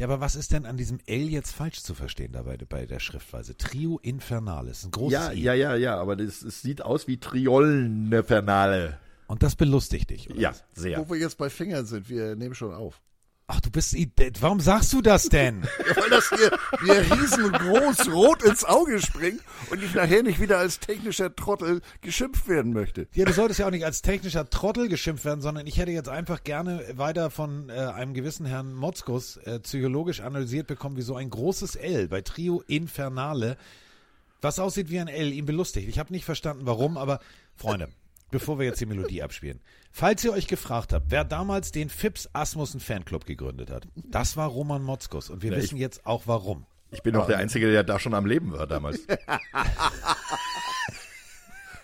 Ja, aber was ist denn an diesem L jetzt falsch zu verstehen dabei bei der Schriftweise? Trio Infernale, ist ein großes Ja, I. ja, ja, ja, aber das, es sieht aus wie Triolnefernale. Und das belustigt dich, oder? Ja, sehr. Wo wir jetzt bei Fingern sind, wir nehmen schon auf. Ach, du bist, I- warum sagst du das denn? Ja, weil das hier mir riesengroß rot ins Auge springt und ich nachher nicht wieder als technischer Trottel geschimpft werden möchte. Ja, du solltest ja auch nicht als technischer Trottel geschimpft werden, sondern ich hätte jetzt einfach gerne weiter von äh, einem gewissen Herrn Motzkus äh, psychologisch analysiert bekommen, wie so ein großes L bei Trio Infernale, was aussieht wie ein L, ihn belustigt. Ich habe nicht verstanden, warum, aber Freunde, bevor wir jetzt die Melodie abspielen, falls ihr euch gefragt habt, wer damals den Fips Asmussen Fanclub gegründet hat, das war Roman Motzkus und wir Ja, ich- wissen jetzt auch warum. Ich bin doch der Einzige, der da schon am Leben war damals.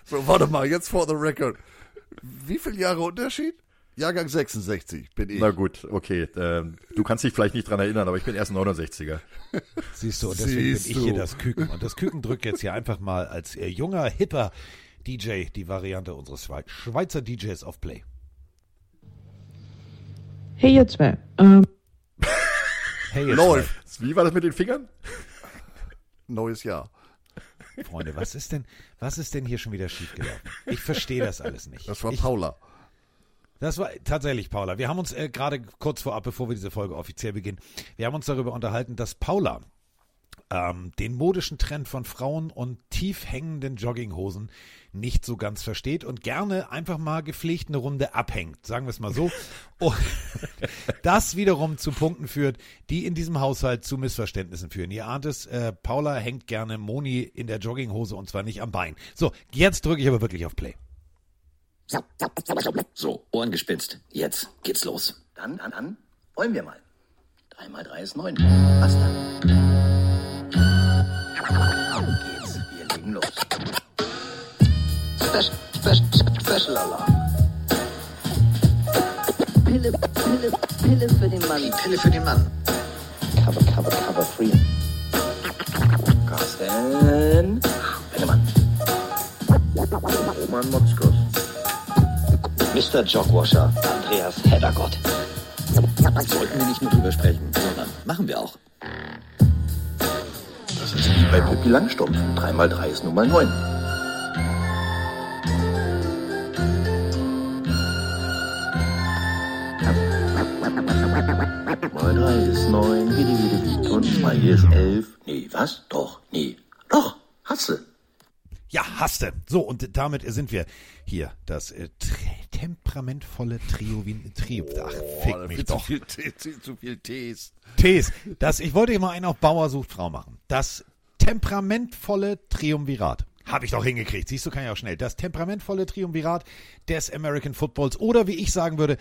So, warte mal, jetzt for the record. Wie viele Jahre Unterschied? Jahrgang 66 bin ich. Na gut, okay. ähm, du kannst dich vielleicht nicht dran erinnern, aber ich bin erst 69er. Siehst du, und deswegen Siehst bin ich hier du. das Küken. Und das Küken drückt jetzt hier einfach mal als äh, junger, hipper DJ die Variante unseres Schwe Schweizer DJs auf Play. Hey ihr zwei, ähm, Hey, jetzt Läuft. Wie war das mit den Fingern? Neues Jahr. Freunde, was ist denn, was ist denn hier schon wieder schiefgelaufen? Ich verstehe das alles nicht. Das war ich, Paula. Das war tatsächlich Paula. Wir haben uns äh, gerade kurz vorab, bevor wir diese Folge offiziell beginnen, wir haben uns darüber unterhalten, dass Paula ähm, den modischen Trend von Frauen und tief hängenden Jogginghosen nicht so ganz versteht und gerne einfach mal gepflegt eine Runde abhängt, sagen wir es mal so. Und das wiederum zu Punkten führt, die in diesem Haushalt zu Missverständnissen führen. Ihr ahnt es, äh, Paula hängt gerne Moni in der Jogginghose und zwar nicht am Bein. So, jetzt drücke ich aber wirklich auf Play. So, Ohren gespitzt. Jetzt geht's los. Dann, dann, dann wollen wir mal. Drei mal drei ist neun. Was dann? Special, Alarm. Pille, Pille, Pille für den Mann. Die Pille für den Mann. Cover, cover, cover, free. Carsten. Pennemann. Roman Motzkos. Mr. Jogwasher, Andreas Heddergott. Sollten wir nicht nur drüber sprechen, sondern machen wir auch. Das ist wie bei Pippi Langstrumpf. 3 mal 3 ist nun mal 9. ist 11. Nee, was? Doch, nee. Doch, hast du. Ja, hasste. So, und damit sind wir hier. Das äh, temperamentvolle Trio wie Trio. Ach, fick Oh, mich doch. Zu viel, Tee, zu, zu viel Tees. Tees. Das, ich wollte hier mal einen auf Bauer sucht Frau machen. Das temperamentvolle Triumvirat. Habe ich doch hingekriegt. Siehst du, kann ich auch schnell. Das temperamentvolle Triumvirat des American Footballs. Oder wie ich sagen würde,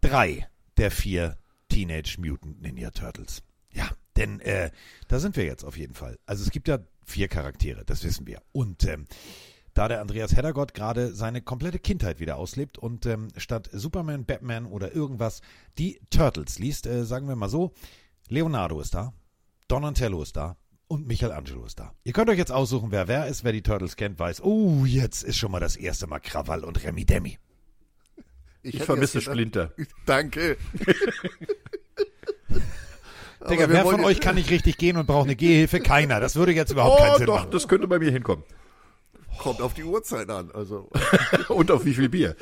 drei der vier Teenage Mutant Ninja Turtles. Ja, denn äh, da sind wir jetzt auf jeden Fall. Also es gibt ja vier Charaktere, das wissen wir. Und ähm, da der Andreas Heddergott gerade seine komplette Kindheit wieder auslebt und ähm, statt Superman, Batman oder irgendwas die Turtles liest, äh, sagen wir mal so, Leonardo ist da, Donatello ist da und Michelangelo ist da. Ihr könnt euch jetzt aussuchen, wer wer ist, wer die Turtles kennt, weiß, oh, jetzt ist schon mal das erste Mal Krawall und Remi Demi. Ich hätte vermisse Splinter. Danke. Digga, wer von euch kann nicht richtig gehen und braucht eine Gehhilfe? Keiner. Das würde jetzt überhaupt keinen Oh, Sinn doch, machen. das könnte bei mir hinkommen. Kommt auf die Uhrzeit an. Also, Und auf wie viel Bier?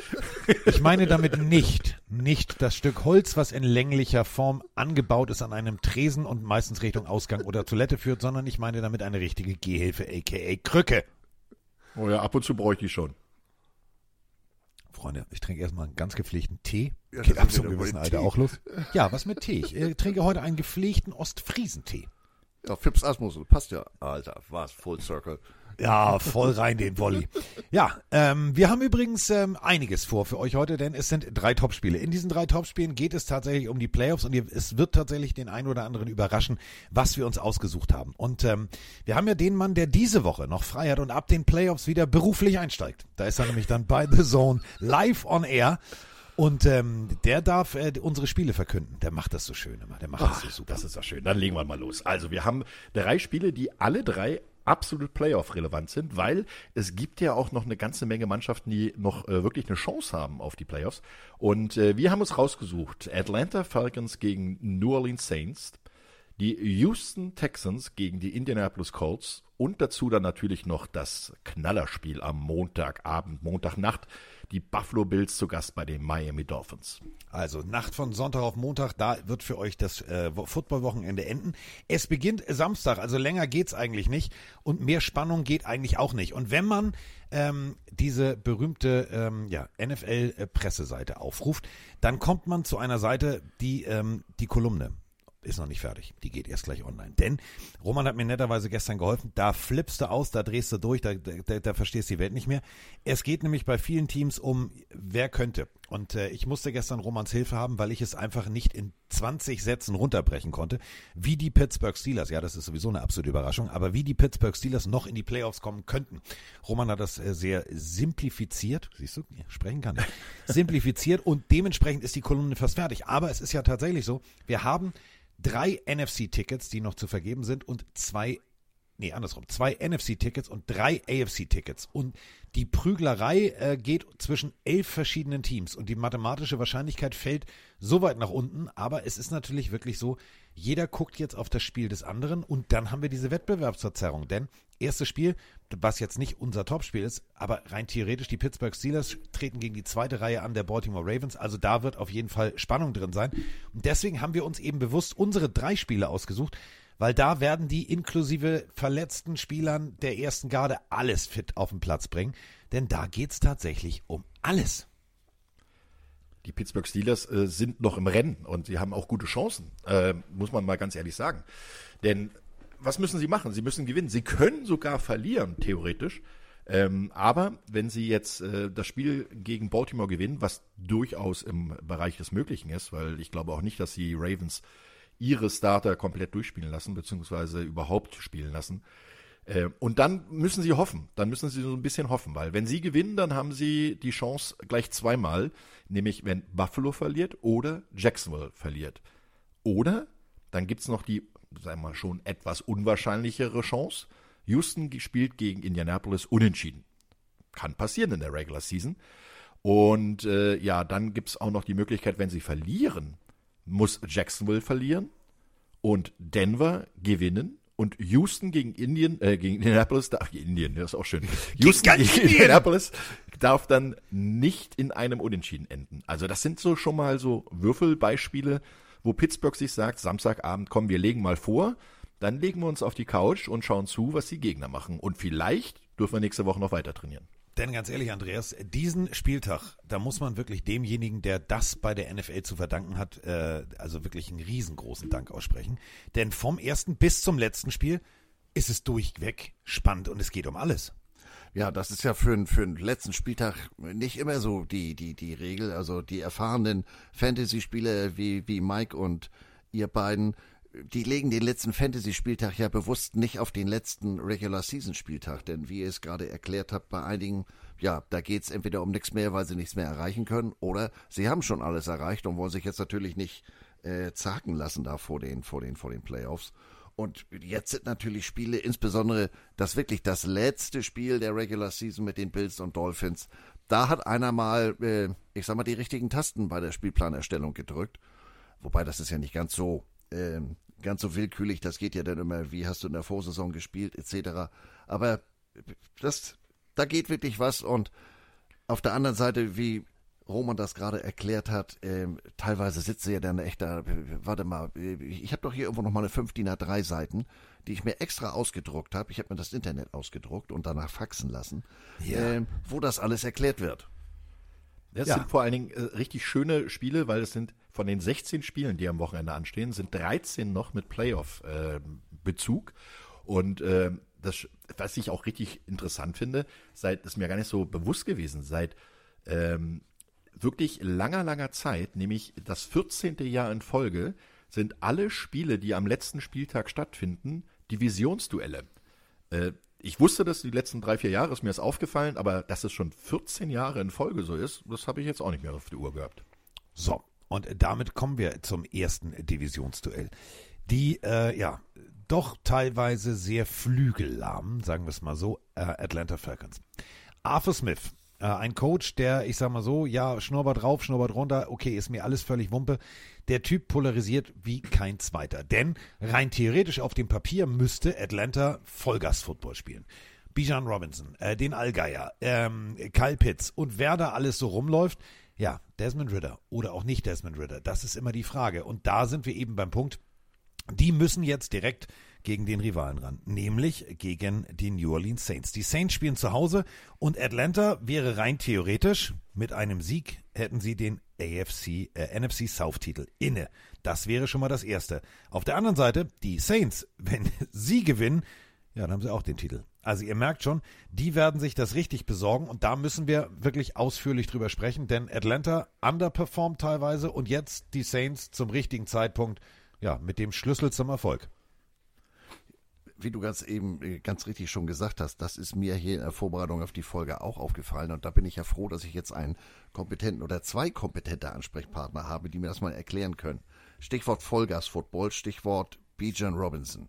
Ich meine damit nicht, nicht das Stück Holz, was in länglicher Form angebaut ist an einem Tresen und meistens Richtung Ausgang oder Toilette führt, sondern ich meine damit eine richtige Gehhilfe, aka Krücke. Oh ja, ab und zu bräuchte ich schon. Freunde, ich trinke erstmal einen ganz gepflegten Tee. Ja, Geht ab zum gewissen Alter Tee. auch los. Ja, was mit Tee? Ich äh, trinke heute einen gepflegten Ostfriesentee. ja, Fips Asmussen, passt ja. Alter, war's Full Circle. Ja, voll rein den Volley. Ja, ähm, wir haben übrigens ähm, einiges vor für euch heute, denn es sind drei Topspiele. In diesen drei Topspielen geht es tatsächlich um die Playoffs und es wird tatsächlich den einen oder anderen überraschen, was wir uns ausgesucht haben. Und ähm, wir haben ja den Mann, der diese Woche noch frei hat und ab den Playoffs wieder beruflich einsteigt. Da ist er nämlich dann bei The Zone live on air. Und ähm, der darf äh, unsere Spiele verkünden. Der macht das so schön immer. Der macht das so super. Das ist doch schön. Dann legen wir mal los. Also, wir haben drei Spiele, die alle drei absolut Playoff-relevant sind, weil es gibt ja auch noch eine ganze Menge Mannschaften, die noch äh, wirklich eine Chance haben auf die Playoffs. Und äh, wir haben uns rausgesucht: Atlanta Falcons gegen New Orleans Saints, Die Houston Texans gegen die Indianapolis Colts und dazu dann natürlich noch das Knallerspiel am Montagabend, Montagnacht. Die Buffalo Bills zu Gast bei den Miami Dolphins. Also Nacht von Sonntag auf Montag, da wird für euch das äh, Footballwochenende enden. Es beginnt Samstag, also länger geht's eigentlich nicht und mehr Spannung geht eigentlich auch nicht. Und wenn man ähm, diese berühmte ähm, ja, NFL-Presseseite aufruft, dann kommt man zu einer Seite, die ähm, die Kolumne ist noch nicht fertig. Die geht erst gleich online. Denn Roman hat mir netterweise gestern geholfen. Da flippst du aus, da drehst du durch, da, da, da verstehst du die Welt nicht mehr. Es geht nämlich bei vielen Teams um, wer könnte. Und äh, ich musste gestern Romans Hilfe haben, weil ich es einfach nicht in 20 Sätzen runterbrechen konnte, wie die Pittsburgh Steelers, ja, das ist sowieso eine absolute Überraschung, aber wie die Pittsburgh Steelers noch in die Playoffs kommen könnten. Roman hat das äh, sehr simplifiziert, siehst du, sprechen kann ich, simplifiziert und dementsprechend ist die Kolumne fast fertig. Aber es ist ja tatsächlich so, wir haben drei NFC-Tickets, die noch zu vergeben sind und zwei, nee, andersrum, zwei NFC-Tickets und drei AFC-Tickets. Und die Prüglerei äh, geht zwischen elf verschiedenen Teams und die mathematische Wahrscheinlichkeit fällt so weit nach unten, aber es ist natürlich wirklich so, jeder guckt jetzt auf das Spiel des anderen und dann haben wir diese Wettbewerbsverzerrung, denn erstes Spiel, was jetzt nicht unser Topspiel ist, aber rein theoretisch die Pittsburgh Steelers treten gegen die zweite Reihe an der Baltimore Ravens, also da wird auf jeden Fall Spannung drin sein und deswegen haben wir uns eben bewusst unsere drei Spiele ausgesucht, weil da werden die inklusive verletzten Spielern der ersten Garde alles fit auf den Platz bringen, denn da geht's tatsächlich um alles. Die Pittsburgh Steelers äh, sind noch im Rennen und sie haben auch gute Chancen, äh, muss man mal ganz ehrlich sagen. Denn was müssen sie machen? Sie müssen gewinnen. Sie können sogar verlieren, theoretisch. Ähm, aber wenn sie jetzt äh, das Spiel gegen Baltimore gewinnen, was durchaus im Bereich des Möglichen ist, weil ich glaube auch nicht, dass die Ravens ihre Starter komplett durchspielen lassen, beziehungsweise überhaupt spielen lassen. Äh, und dann müssen sie hoffen, dann müssen sie so ein bisschen hoffen, weil wenn sie gewinnen, dann haben sie die Chance gleich zweimal, nämlich wenn Buffalo verliert oder Jacksonville verliert. Oder dann gibt es noch die, sagen wir mal, schon etwas unwahrscheinlichere Chance. Houston spielt gegen Indianapolis unentschieden. Kann passieren in der Regular Season. Und äh, ja, dann gibt es auch noch die Möglichkeit, wenn sie verlieren, muss Jacksonville verlieren und Denver gewinnen und Houston gegen Indien, äh, gegen Indianapolis, ach, Indien, das ist auch schön. Houston gegen Indianapolis darf dann nicht in einem Unentschieden enden. Also das sind so schon mal so Würfelbeispiele, wo Pittsburgh sich sagt, Samstagabend, komm, wir legen mal vor, dann legen wir uns auf die Couch und schauen zu, was die Gegner machen. Und vielleicht dürfen wir nächste Woche noch weiter trainieren. Denn ganz ehrlich, Andreas, diesen Spieltag, da muss man wirklich demjenigen, der das bei der NFL zu verdanken hat, äh, also wirklich einen riesengroßen Dank aussprechen. Denn vom ersten bis zum letzten Spiel ist es durchweg spannend und es geht um alles. Ja, das ist ja für, für den letzten Spieltag nicht immer so die, die, die Regel. Also die erfahrenen Fantasy-Spieler wie, wie Mike und ihr beiden, die legen den letzten Fantasy-Spieltag ja bewusst nicht auf den letzten Regular-Season-Spieltag, denn wie ihr es gerade erklärt habt, bei einigen, ja, da geht's entweder um nichts mehr, weil sie nichts mehr erreichen können, oder sie haben schon alles erreicht und wollen sich jetzt natürlich nicht äh, zaken lassen da vor den, vor den, vor den Playoffs. Und jetzt sind natürlich Spiele, insbesondere das wirklich das letzte Spiel der Regular Season mit den Bills und Dolphins. Da hat einer mal, äh, ich sag mal, die richtigen Tasten bei der Spielplanerstellung gedrückt. Wobei das ist ja nicht ganz so ähm, ganz so willkürlich, das geht ja dann immer, wie hast du in der Vorsaison gespielt, etc. Aber das, da geht wirklich was und auf der anderen Seite, wie Roman das gerade erklärt hat, ähm, teilweise sitze ja dann echt da, warte mal, ich habe doch hier irgendwo noch mal eine 5 DIN A3 Seiten, die ich mir extra ausgedruckt habe. Ich habe mir das Internet ausgedruckt und danach faxen lassen, ja. ähm, wo das alles erklärt wird. Das ja. sind vor allen Dingen äh, richtig schöne Spiele, weil es sind von den 16 Spielen, die am Wochenende anstehen, sind 13 noch mit Playoff-Bezug. Äh, und äh, das, was ich auch richtig interessant finde, seit, ist mir gar nicht so bewusst gewesen, seit ähm, wirklich langer, langer Zeit, nämlich das 14. Jahr in Folge, sind alle Spiele, die am letzten Spieltag stattfinden, Divisionsduelle. Äh, ich wusste das die letzten drei, vier Jahre, ist mir das aufgefallen, aber dass es schon 14 Jahre in Folge so ist, das habe ich jetzt auch nicht mehr auf die Uhr gehabt. So, und damit kommen wir zum ersten Divisionsduell. Die, äh, ja, doch teilweise sehr flügellahmen, sagen wir es mal so, äh, Atlanta Falcons. Arthur Smith, äh, ein Coach, der, ich sag mal so, ja, Schnurrbart rauf, Schnurrbart runter, okay, ist mir alles völlig Wumpe. Der Typ polarisiert wie kein zweiter. Denn rein theoretisch auf dem Papier müsste Atlanta Vollgas-Football spielen. Bijan Robinson, äh, den Allgeier, ähm, Kyle Pitts und wer da alles so rumläuft, ja, Desmond Ritter oder auch nicht Desmond Ritter, das ist immer die Frage. Und da sind wir eben beim Punkt, die müssen jetzt direkt gegen den Rivalen ran, nämlich gegen die New Orleans Saints. Die Saints spielen zu Hause und Atlanta wäre rein theoretisch mit einem Sieg hätten sie den AFC äh, NFC South Titel inne. Das wäre schon mal das erste. Auf der anderen Seite die Saints, wenn sie gewinnen, ja, dann haben sie auch den Titel. Also ihr merkt schon, die werden sich das richtig besorgen und da müssen wir wirklich ausführlich drüber sprechen, denn Atlanta underperformt teilweise und jetzt die Saints zum richtigen Zeitpunkt, ja, mit dem Schlüssel zum Erfolg wie du ganz eben äh, ganz richtig schon gesagt hast, das ist mir hier in der Vorbereitung auf die Folge auch aufgefallen. Und da bin ich ja froh, dass ich jetzt einen kompetenten oder zwei kompetente Ansprechpartner habe, die mir das mal erklären können. Stichwort Vollgas-Football, Stichwort Bijan Robinson.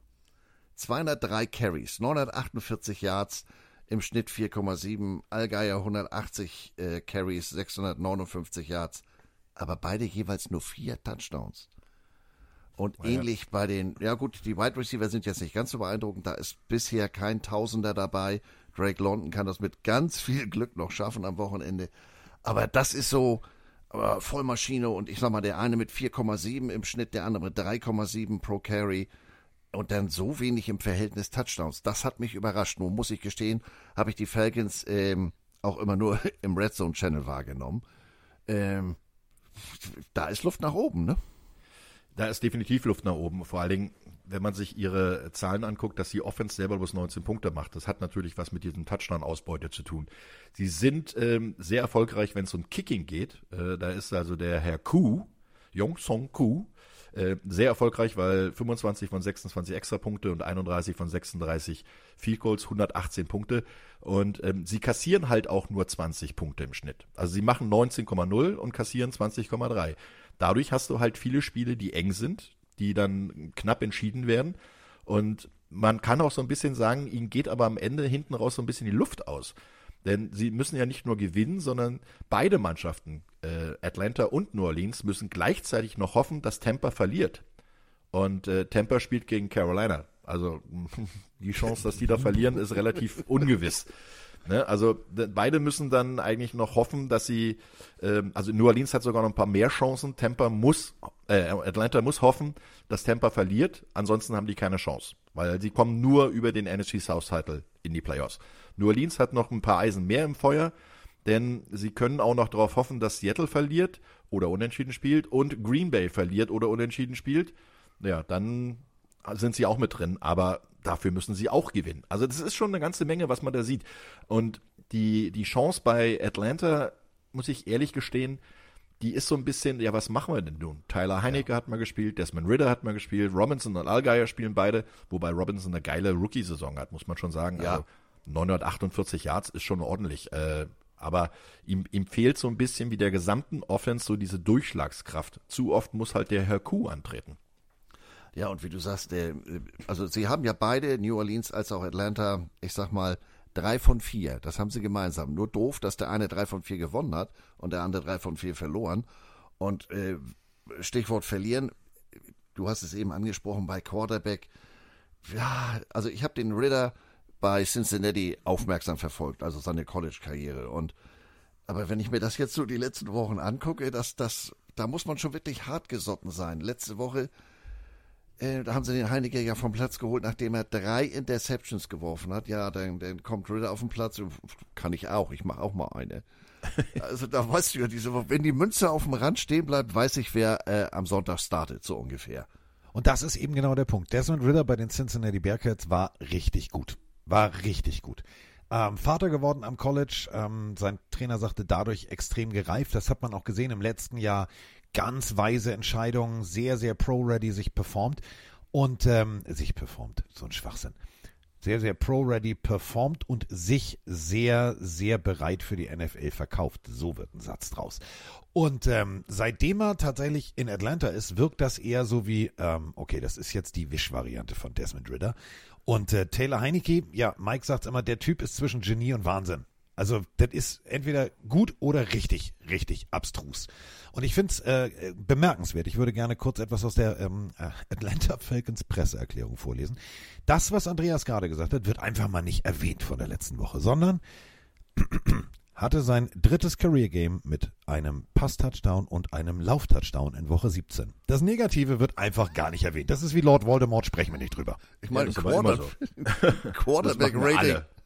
203 Carries, 948 Yards, im Schnitt 4,7, Allgeier 180 äh, Carries, 659 Yards, aber beide jeweils nur vier Touchdowns. Und ja. ähnlich bei den, ja gut, die Wide Receiver sind jetzt nicht ganz so beeindruckend. Da ist bisher kein Tausender dabei. Drake London kann das mit ganz viel Glück noch schaffen am Wochenende. Aber das ist so äh, Vollmaschine und ich sag mal, der eine mit 4,7 im Schnitt, der andere mit 3,7 pro Carry und dann so wenig im Verhältnis Touchdowns. Das hat mich überrascht. Nun muss ich gestehen, habe ich die Falcons ähm, auch immer nur im Red Zone Channel wahrgenommen. Ähm, da ist Luft nach oben, ne? Da ist definitiv Luft nach oben. Vor allen Dingen, wenn man sich ihre Zahlen anguckt, dass die Offense selber bloß 19 Punkte macht. Das hat natürlich was mit diesem Touchdown-Ausbeute zu tun. Sie sind ähm, sehr erfolgreich, wenn es um Kicking geht. Äh, da ist also der Herr Ku, Yong Song Ku, äh, sehr erfolgreich, weil 25 von 26 Extrapunkte und 31 von 36 Field Goals, 118 Punkte. Und ähm, sie kassieren halt auch nur 20 Punkte im Schnitt. Also sie machen 19,0 und kassieren 20,3. Dadurch hast du halt viele Spiele, die eng sind, die dann knapp entschieden werden. Und man kann auch so ein bisschen sagen, ihnen geht aber am Ende hinten raus so ein bisschen die Luft aus. Denn sie müssen ja nicht nur gewinnen, sondern beide Mannschaften, äh, Atlanta und New Orleans, müssen gleichzeitig noch hoffen, dass Tampa verliert. Und äh, Tampa spielt gegen Carolina. Also die Chance, dass die da verlieren, ist relativ ungewiss. Ne? Also beide müssen dann eigentlich noch hoffen, dass sie, ähm, also New Orleans hat sogar noch ein paar mehr Chancen. Tampa muss, äh, Atlanta muss hoffen, dass Tampa verliert. Ansonsten haben die keine Chance, weil sie kommen nur über den NFC South Title in die Playoffs. New Orleans hat noch ein paar Eisen mehr im Feuer, denn sie können auch noch darauf hoffen, dass Seattle verliert oder unentschieden spielt und Green Bay verliert oder unentschieden spielt. Ja, dann sind sie auch mit drin, aber dafür müssen sie auch gewinnen. Also das ist schon eine ganze Menge, was man da sieht. Und die, die Chance bei Atlanta, muss ich ehrlich gestehen, die ist so ein bisschen, ja, was machen wir denn nun? Tyler Heinecke ja. hat mal gespielt, Desmond Ritter hat mal gespielt, Robinson und Allgeier spielen beide, wobei Robinson eine geile Rookie-Saison hat, muss man schon sagen. Ja. Also 948 Yards ist schon ordentlich. Äh, aber ihm, ihm fehlt so ein bisschen wie der gesamten Offense so diese Durchschlagskraft. Zu oft muss halt der Herr Kuh antreten. Ja, und wie du sagst, der, also sie haben ja beide, New Orleans als auch Atlanta, ich sag mal, drei von vier. Das haben sie gemeinsam. Nur doof, dass der eine drei von vier gewonnen hat und der andere drei von vier verloren. Und äh, Stichwort verlieren, du hast es eben angesprochen bei Quarterback. Ja, also ich habe den Ritter bei Cincinnati aufmerksam verfolgt, also seine College-Karriere. Und aber wenn ich mir das jetzt so die letzten Wochen angucke, dass das, da muss man schon wirklich hart gesotten sein. Letzte Woche äh, da haben sie den Heinecke ja vom Platz geholt, nachdem er drei Interceptions geworfen hat. Ja, dann, dann kommt Ritter auf den Platz. Kann ich auch. Ich mache auch mal eine. also da weißt du ja, diese, wenn die Münze auf dem Rand stehen bleibt, weiß ich, wer äh, am Sonntag startet, so ungefähr. Und das ist eben genau der Punkt. Desmond Ritter bei den Cincinnati Bearcats war richtig gut. War richtig gut. Ähm, Vater geworden am College. Ähm, sein Trainer sagte dadurch extrem gereift. Das hat man auch gesehen im letzten Jahr ganz weise Entscheidungen, sehr, sehr pro-ready sich performt und ähm, sich performt, so ein Schwachsinn. Sehr, sehr pro-ready performt und sich sehr, sehr bereit für die NFL verkauft. So wird ein Satz draus. Und ähm, seitdem er tatsächlich in Atlanta ist, wirkt das eher so wie, ähm, okay, das ist jetzt die Wish-Variante von Desmond Ritter. Und äh, Taylor Heinecke, ja, Mike sagt immer, der Typ ist zwischen Genie und Wahnsinn. Also das ist entweder gut oder richtig, richtig abstrus. Und ich finde es äh, bemerkenswert. Ich würde gerne kurz etwas aus der ähm, äh, Atlanta Falcons Presseerklärung vorlesen. Das, was Andreas gerade gesagt hat, wird einfach mal nicht erwähnt von der letzten Woche, sondern hatte sein drittes Career Game mit einem Pass-Touchdown und einem Lauf-Touchdown in Woche 17. Das Negative wird einfach gar nicht erwähnt. Das ist wie Lord Voldemort, sprechen wir nicht drüber. Ich meine, immer Quarter, Quarterback Das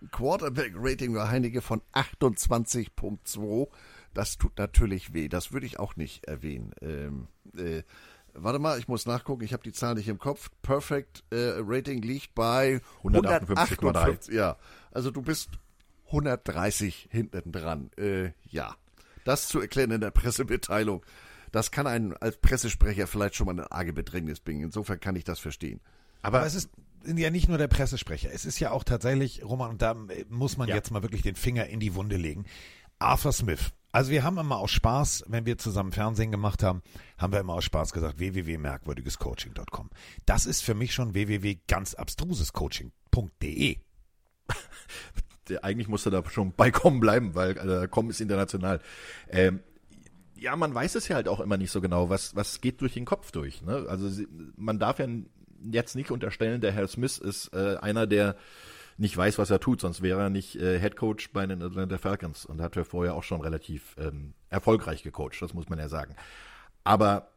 machen Rating. alle. Quarterback Rating war Heinige von 28.2. Das tut natürlich weh. Das würde ich auch nicht erwähnen. Ähm, äh, warte mal, ich muss nachgucken. Ich habe die Zahl nicht im Kopf. Perfect äh, Rating liegt bei 158,3. 158. Ja, also du bist 130 hinten dran. Äh, ja, das zu erklären in der Pressemitteilung. Das kann einen als Pressesprecher vielleicht schon mal eine arge Bedrängnis bringen. Insofern kann ich das verstehen. Aber es ist ja nicht nur der Pressesprecher. Es ist ja auch tatsächlich, Roman, und da muss man Ja. jetzt mal wirklich den Finger in die Wunde legen. Arthur Smith. Also wir haben immer aus Spaß, wenn wir zusammen Fernsehen gemacht haben, haben wir immer aus Spaß gesagt, www.merkwürdigescoaching.com. Das ist für mich schon www.ganzabstrusescoaching.de. eigentlich musste da schon bei Com bleiben, weil äh, Com ist international. Ähm, ja, man weiß es ja halt auch immer nicht so genau, was, was geht durch den Kopf durch. Ne? Also man darf ja jetzt nicht unterstellen, der Herr Smith ist äh, einer, der nicht weiß, was er tut, sonst wäre er nicht äh, Head Coach bei den Atlanta Falcons und hat ja vorher auch schon relativ ähm, erfolgreich gecoacht, das muss man ja sagen. Aber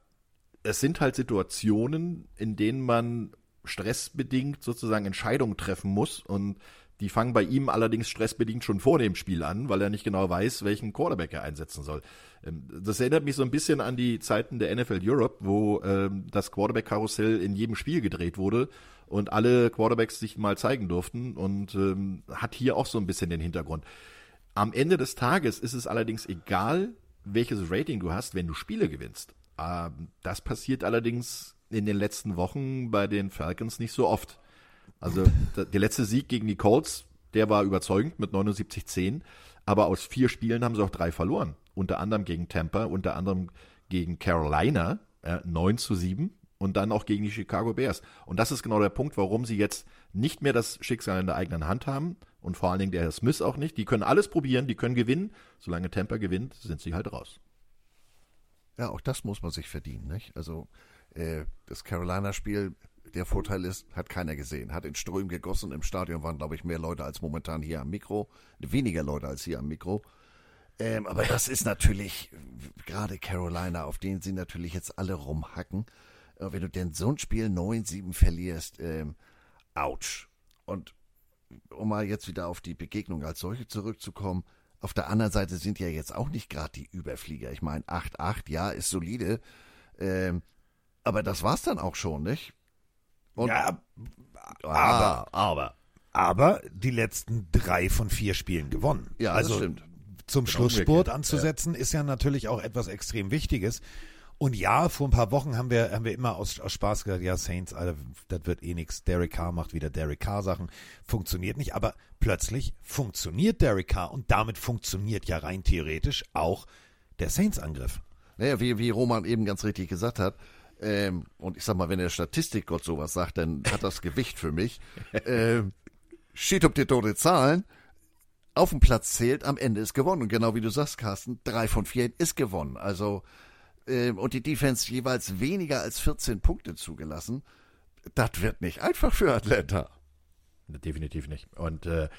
es sind halt Situationen, in denen man stressbedingt sozusagen Entscheidungen treffen muss und die fangen bei ihm allerdings stressbedingt schon vor dem Spiel an, weil er nicht genau weiß, welchen Quarterback er einsetzen soll. Ähm, Das erinnert mich so ein bisschen an die Zeiten der NFL Europe, wo ähm, das Quarterback-Karussell in jedem Spiel gedreht wurde und alle Quarterbacks sich mal zeigen durften und ähm, hat hier auch so ein bisschen den Hintergrund. Am Ende des Tages ist es allerdings egal, welches Rating du hast, wenn du Spiele gewinnst. Das passiert allerdings in den letzten Wochen bei den Falcons nicht so oft. Also der letzte Sieg gegen die Colts, der war überzeugend mit 79-10, aber aus vier Spielen haben sie auch drei verloren. Unter anderem gegen Tampa, unter anderem gegen Carolina, äh, 9 zu 7 und dann auch gegen die Chicago Bears. Und das ist genau der Punkt, warum sie jetzt nicht mehr das Schicksal in der eigenen Hand haben und vor allen Dingen der Herr Smith auch nicht. Die können alles probieren, die können gewinnen. Solange Tampa gewinnt, sind sie halt raus. Ja, auch das muss man sich verdienen, nicht? Also äh, das Carolina-Spiel, der Vorteil ist, hat keiner gesehen. Hat in Strömen gegossen. Im Stadion waren, glaube ich, mehr Leute als momentan hier am Mikro. Weniger Leute als hier am Mikro. Ähm, aber das ist natürlich, gerade Carolina, auf denen sie natürlich jetzt alle rumhacken. Äh, wenn du denn so ein Spiel 9-7 verlierst, ähm, ouch. Und um mal jetzt wieder auf die Begegnung als solche zurückzukommen, auf der anderen Seite sind ja jetzt auch nicht gerade die Überflieger. Ich meine, 8-8, ja, ist solide. Ähm, aber das war's dann auch schon, nicht? Und, Ja, aber, aber. aber die letzten drei von vier Spielen gewonnen. Ja, also das stimmt. zum Genau Schlussspurt anzusetzen, ist ja natürlich auch etwas extrem Wichtiges. Und ja, vor ein paar Wochen haben wir, haben wir immer aus, aus Spaß gesagt, ja, Saints, Alter, das wird eh nix. Derek Carr macht wieder Derek Carr Sachen. Funktioniert nicht. Aber plötzlich funktioniert Derek Carr und damit funktioniert ja rein theoretisch auch der Saints-Angriff. Naja, wie, wie Roman eben ganz richtig gesagt hat, ähm, und ich sag mal, wenn der Statistikgott sowas sagt, dann hat das Gewicht für mich. ähm, steht um die tote Zahlen, auf dem Platz zählt, am Ende ist gewonnen. Und genau wie du sagst, Carsten, drei von vier ist gewonnen. Also, ähm, und die Defense jeweils weniger als 14 Punkte zugelassen. Das wird nicht einfach für Atlanta. Definitiv nicht. Und äh,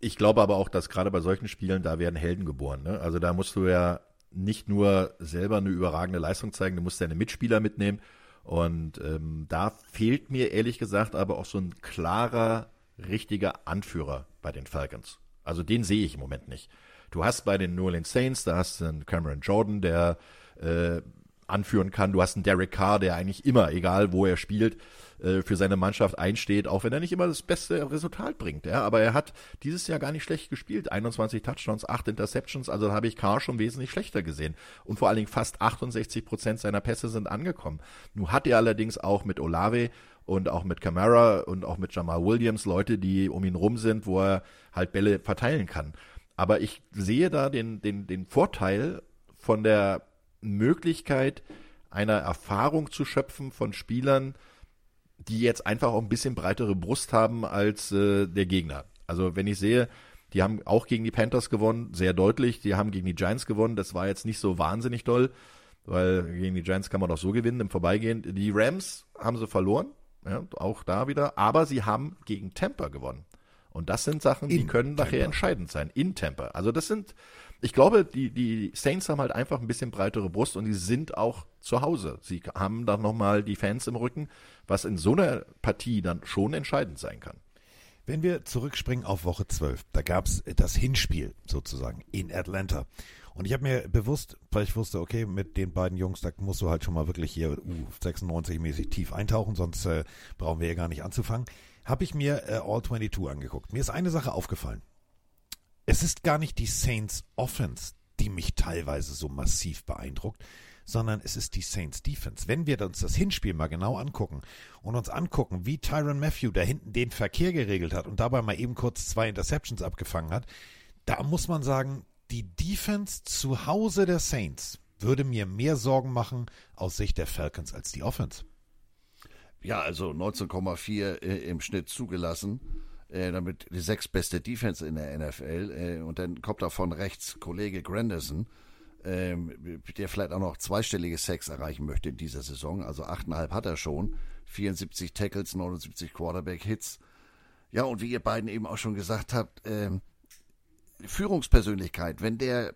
ich glaube aber auch, dass gerade bei solchen Spielen, da werden Helden geboren. Ne? Also da musst du ja nicht nur selber eine überragende Leistung zeigen, du musst deine Mitspieler mitnehmen. Und ähm, da fehlt mir ehrlich gesagt aber auch so ein klarer, richtiger Anführer bei den Falcons. Also den sehe ich im Moment nicht. Du hast bei den New Orleans Saints, da hast du einen Cameron Jordan, der äh, anführen kann. Du hast einen Derek Carr, der eigentlich immer, egal wo er spielt, äh, für seine Mannschaft einsteht, auch wenn er nicht immer das beste Resultat bringt. Ja, aber er hat dieses Jahr gar nicht schlecht gespielt. 21 Touchdowns, 8 Interceptions, also habe ich Carr schon wesentlich schlechter gesehen. Und vor allen Dingen fast 68 Prozent seiner Pässe sind angekommen. Nun hat er allerdings auch mit Olave und auch mit Camara und auch mit Jamal Williams Leute, die um ihn rum sind, wo er halt Bälle verteilen kann. Aber ich sehe da den, den, den Vorteil von der Möglichkeit einer Erfahrung zu schöpfen von Spielern, die jetzt einfach auch ein bisschen breitere Brust haben als äh, der Gegner. Also wenn ich sehe, Die haben auch gegen die Panthers gewonnen, sehr deutlich. Die haben gegen die Giants gewonnen. Das war jetzt nicht so wahnsinnig doll, weil gegen die Giants kann man doch so gewinnen im Vorbeigehen. Die Rams haben sie verloren, ja, auch da wieder. Aber sie haben gegen Tampa gewonnen. Und das sind Sachen, die In können nachher Tampa. entscheidend sein. In Tampa. Also das sind, ich glaube, die, die Saints haben halt einfach ein bisschen breitere Brust und die sind auch zu Hause. Sie haben dann nochmal die Fans im Rücken, was in so einer Partie dann schon entscheidend sein kann. Wenn wir zurückspringen auf Woche 12, da gab es das Hinspiel sozusagen in Atlanta. Und ich habe mir bewusst, weil ich wusste, okay, mit den beiden Jungs, da musst du halt schon mal wirklich hier U96-mäßig tief eintauchen, sonst äh, brauchen wir ja gar nicht anzufangen, habe ich mir äh, All 22 angeguckt. Mir ist eine Sache aufgefallen. Es ist gar nicht die Saints Offense, die mich teilweise so massiv beeindruckt, sondern es ist die Saints Defense. Wenn wir uns das Hinspiel mal genau angucken und uns angucken, wie Tyron Matthew da hinten den Verkehr geregelt hat und dabei mal eben kurz zwei Interceptions abgefangen hat, da muss man sagen, die Defense zu Hause der Saints würde mir mehr Sorgen machen aus Sicht der Falcons als die Offense. Ja, also 19,4 äh, im Schnitt zugelassen. Äh, damit die sechstbeste Defense in der NFL. Äh, und dann kommt da von rechts Kollege Granderson, ähm, der vielleicht auch noch zweistellige Sex erreichen möchte in dieser Saison. Also 8,5 hat er schon. 74 Tackles, 79 Quarterback-Hits. Ja, und wie ihr beiden eben auch schon gesagt habt, ähm, Führungspersönlichkeit, wenn der,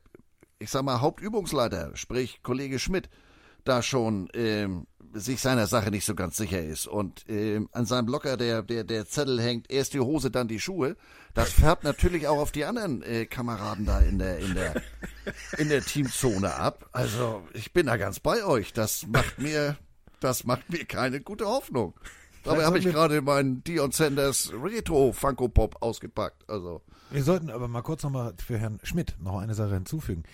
ich sag mal, Hauptübungsleiter, sprich Kollege Schmidt, da schon ähm, sich seiner Sache nicht so ganz sicher ist und ähm, an seinem Locker der, der, der Zettel hängt, erst die Hose, dann die Schuhe, das färbt natürlich auch auf die anderen äh, Kameraden da in der, in der, in der Teamzone ab. Also ich bin da ganz bei euch. Das macht mir, das macht mir keine gute Hoffnung. Dabei habe ich gerade meinen Dion Sanders Retro Funko Pop ausgepackt. Also Wir sollten aber mal kurz nochmal für Herrn Schmidt noch eine Sache hinzufügen.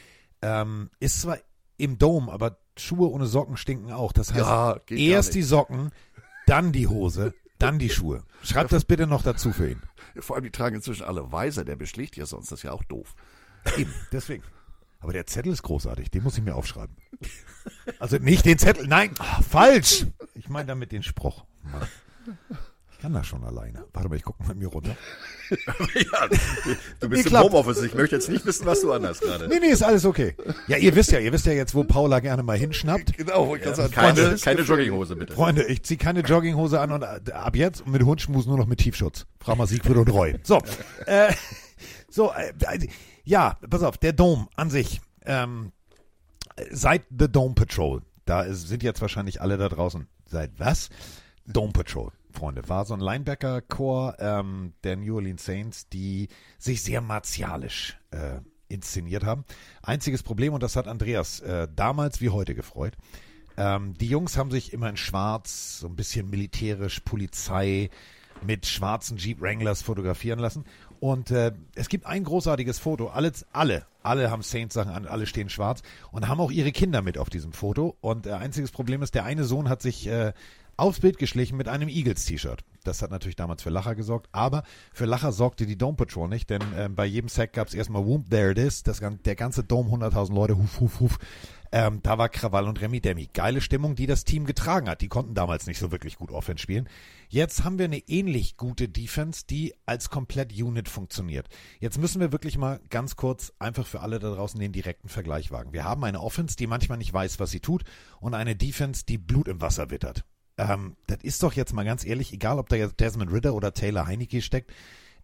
Ähm, ist zwar im Dom, aber Schuhe ohne Socken stinken auch. Das heißt, Ja, erst die Socken, dann die Hose, dann die Schuhe. Schreibt das bitte noch dazu für ihn. vor allem die tragen inzwischen alle Weiser, der beschlicht ja sonst, das ist ja auch doof. Eben, deswegen. Aber der Zettel ist großartig, den muss ich mir aufschreiben. Also nicht den Zettel, nein, ah, falsch. Ich meine damit den Spruch. Mann. Ich kann das schon alleine. Warte mal, ich gucke mal mir runter. ja, du Nee, bist im klappt. Homeoffice. Ich möchte jetzt nicht wissen, was du anders gerade. Nee, nee, ist alles okay. Ja, ihr wisst ja, ihr wisst ja jetzt, wo Paula gerne mal hinschnappt. Genau, ich kann sagen, Keine, keine Jogginghose, bitte. Freunde, ich ziehe keine Jogginghose an und äh, ab jetzt mit Hundschmus nur noch mit Tiefschutz. Frag mal Siegfried und Roy. So, äh, so, äh, ja, pass auf, der Dome an sich, ähm, seit The Dome Patrol, da ist, sind jetzt wahrscheinlich alle da draußen, seit was? Dome Patrol, Freunde, war so ein Linebacker-Core ähm, der New Orleans Saints, die sich sehr martialisch äh, inszeniert haben. Einziges Problem, und das hat Andreas äh, damals wie heute gefreut, ähm, die Jungs haben sich immer in schwarz, so ein bisschen militärisch, Polizei, mit schwarzen Jeep Wranglers fotografieren lassen. Und äh, es gibt ein großartiges Foto. Alle, alle, alle haben Saints-Sachen an, alle stehen schwarz und haben auch ihre Kinder mit auf diesem Foto. Und äh, einziges Problem ist, der eine Sohn hat sich äh, aufs Bild geschlichen mit einem Eagles-T-Shirt. Das hat natürlich damals für Lacher gesorgt, aber für Lacher sorgte die Dome Patrol nicht, denn ähm, bei jedem Sack gab es erstmal Whoop, there it is, das, der ganze Dome, 100.000 Leute, huf, huf, huf. Ähm, da war Krawall und Remi Demi. Geile Stimmung, die das Team getragen hat. Die konnten damals nicht so wirklich gut Offense spielen. Jetzt haben wir eine ähnlich gute Defense, die als Komplett-Unit funktioniert. Jetzt müssen wir wirklich mal ganz kurz einfach für alle da draußen den direkten Vergleich wagen. Wir haben eine Offense, die manchmal nicht weiß, was sie tut, und eine Defense, die Blut im Wasser wittert. Ähm, das ist doch jetzt mal ganz ehrlich, egal ob da jetzt Desmond Ritter oder Taylor Heineke steckt,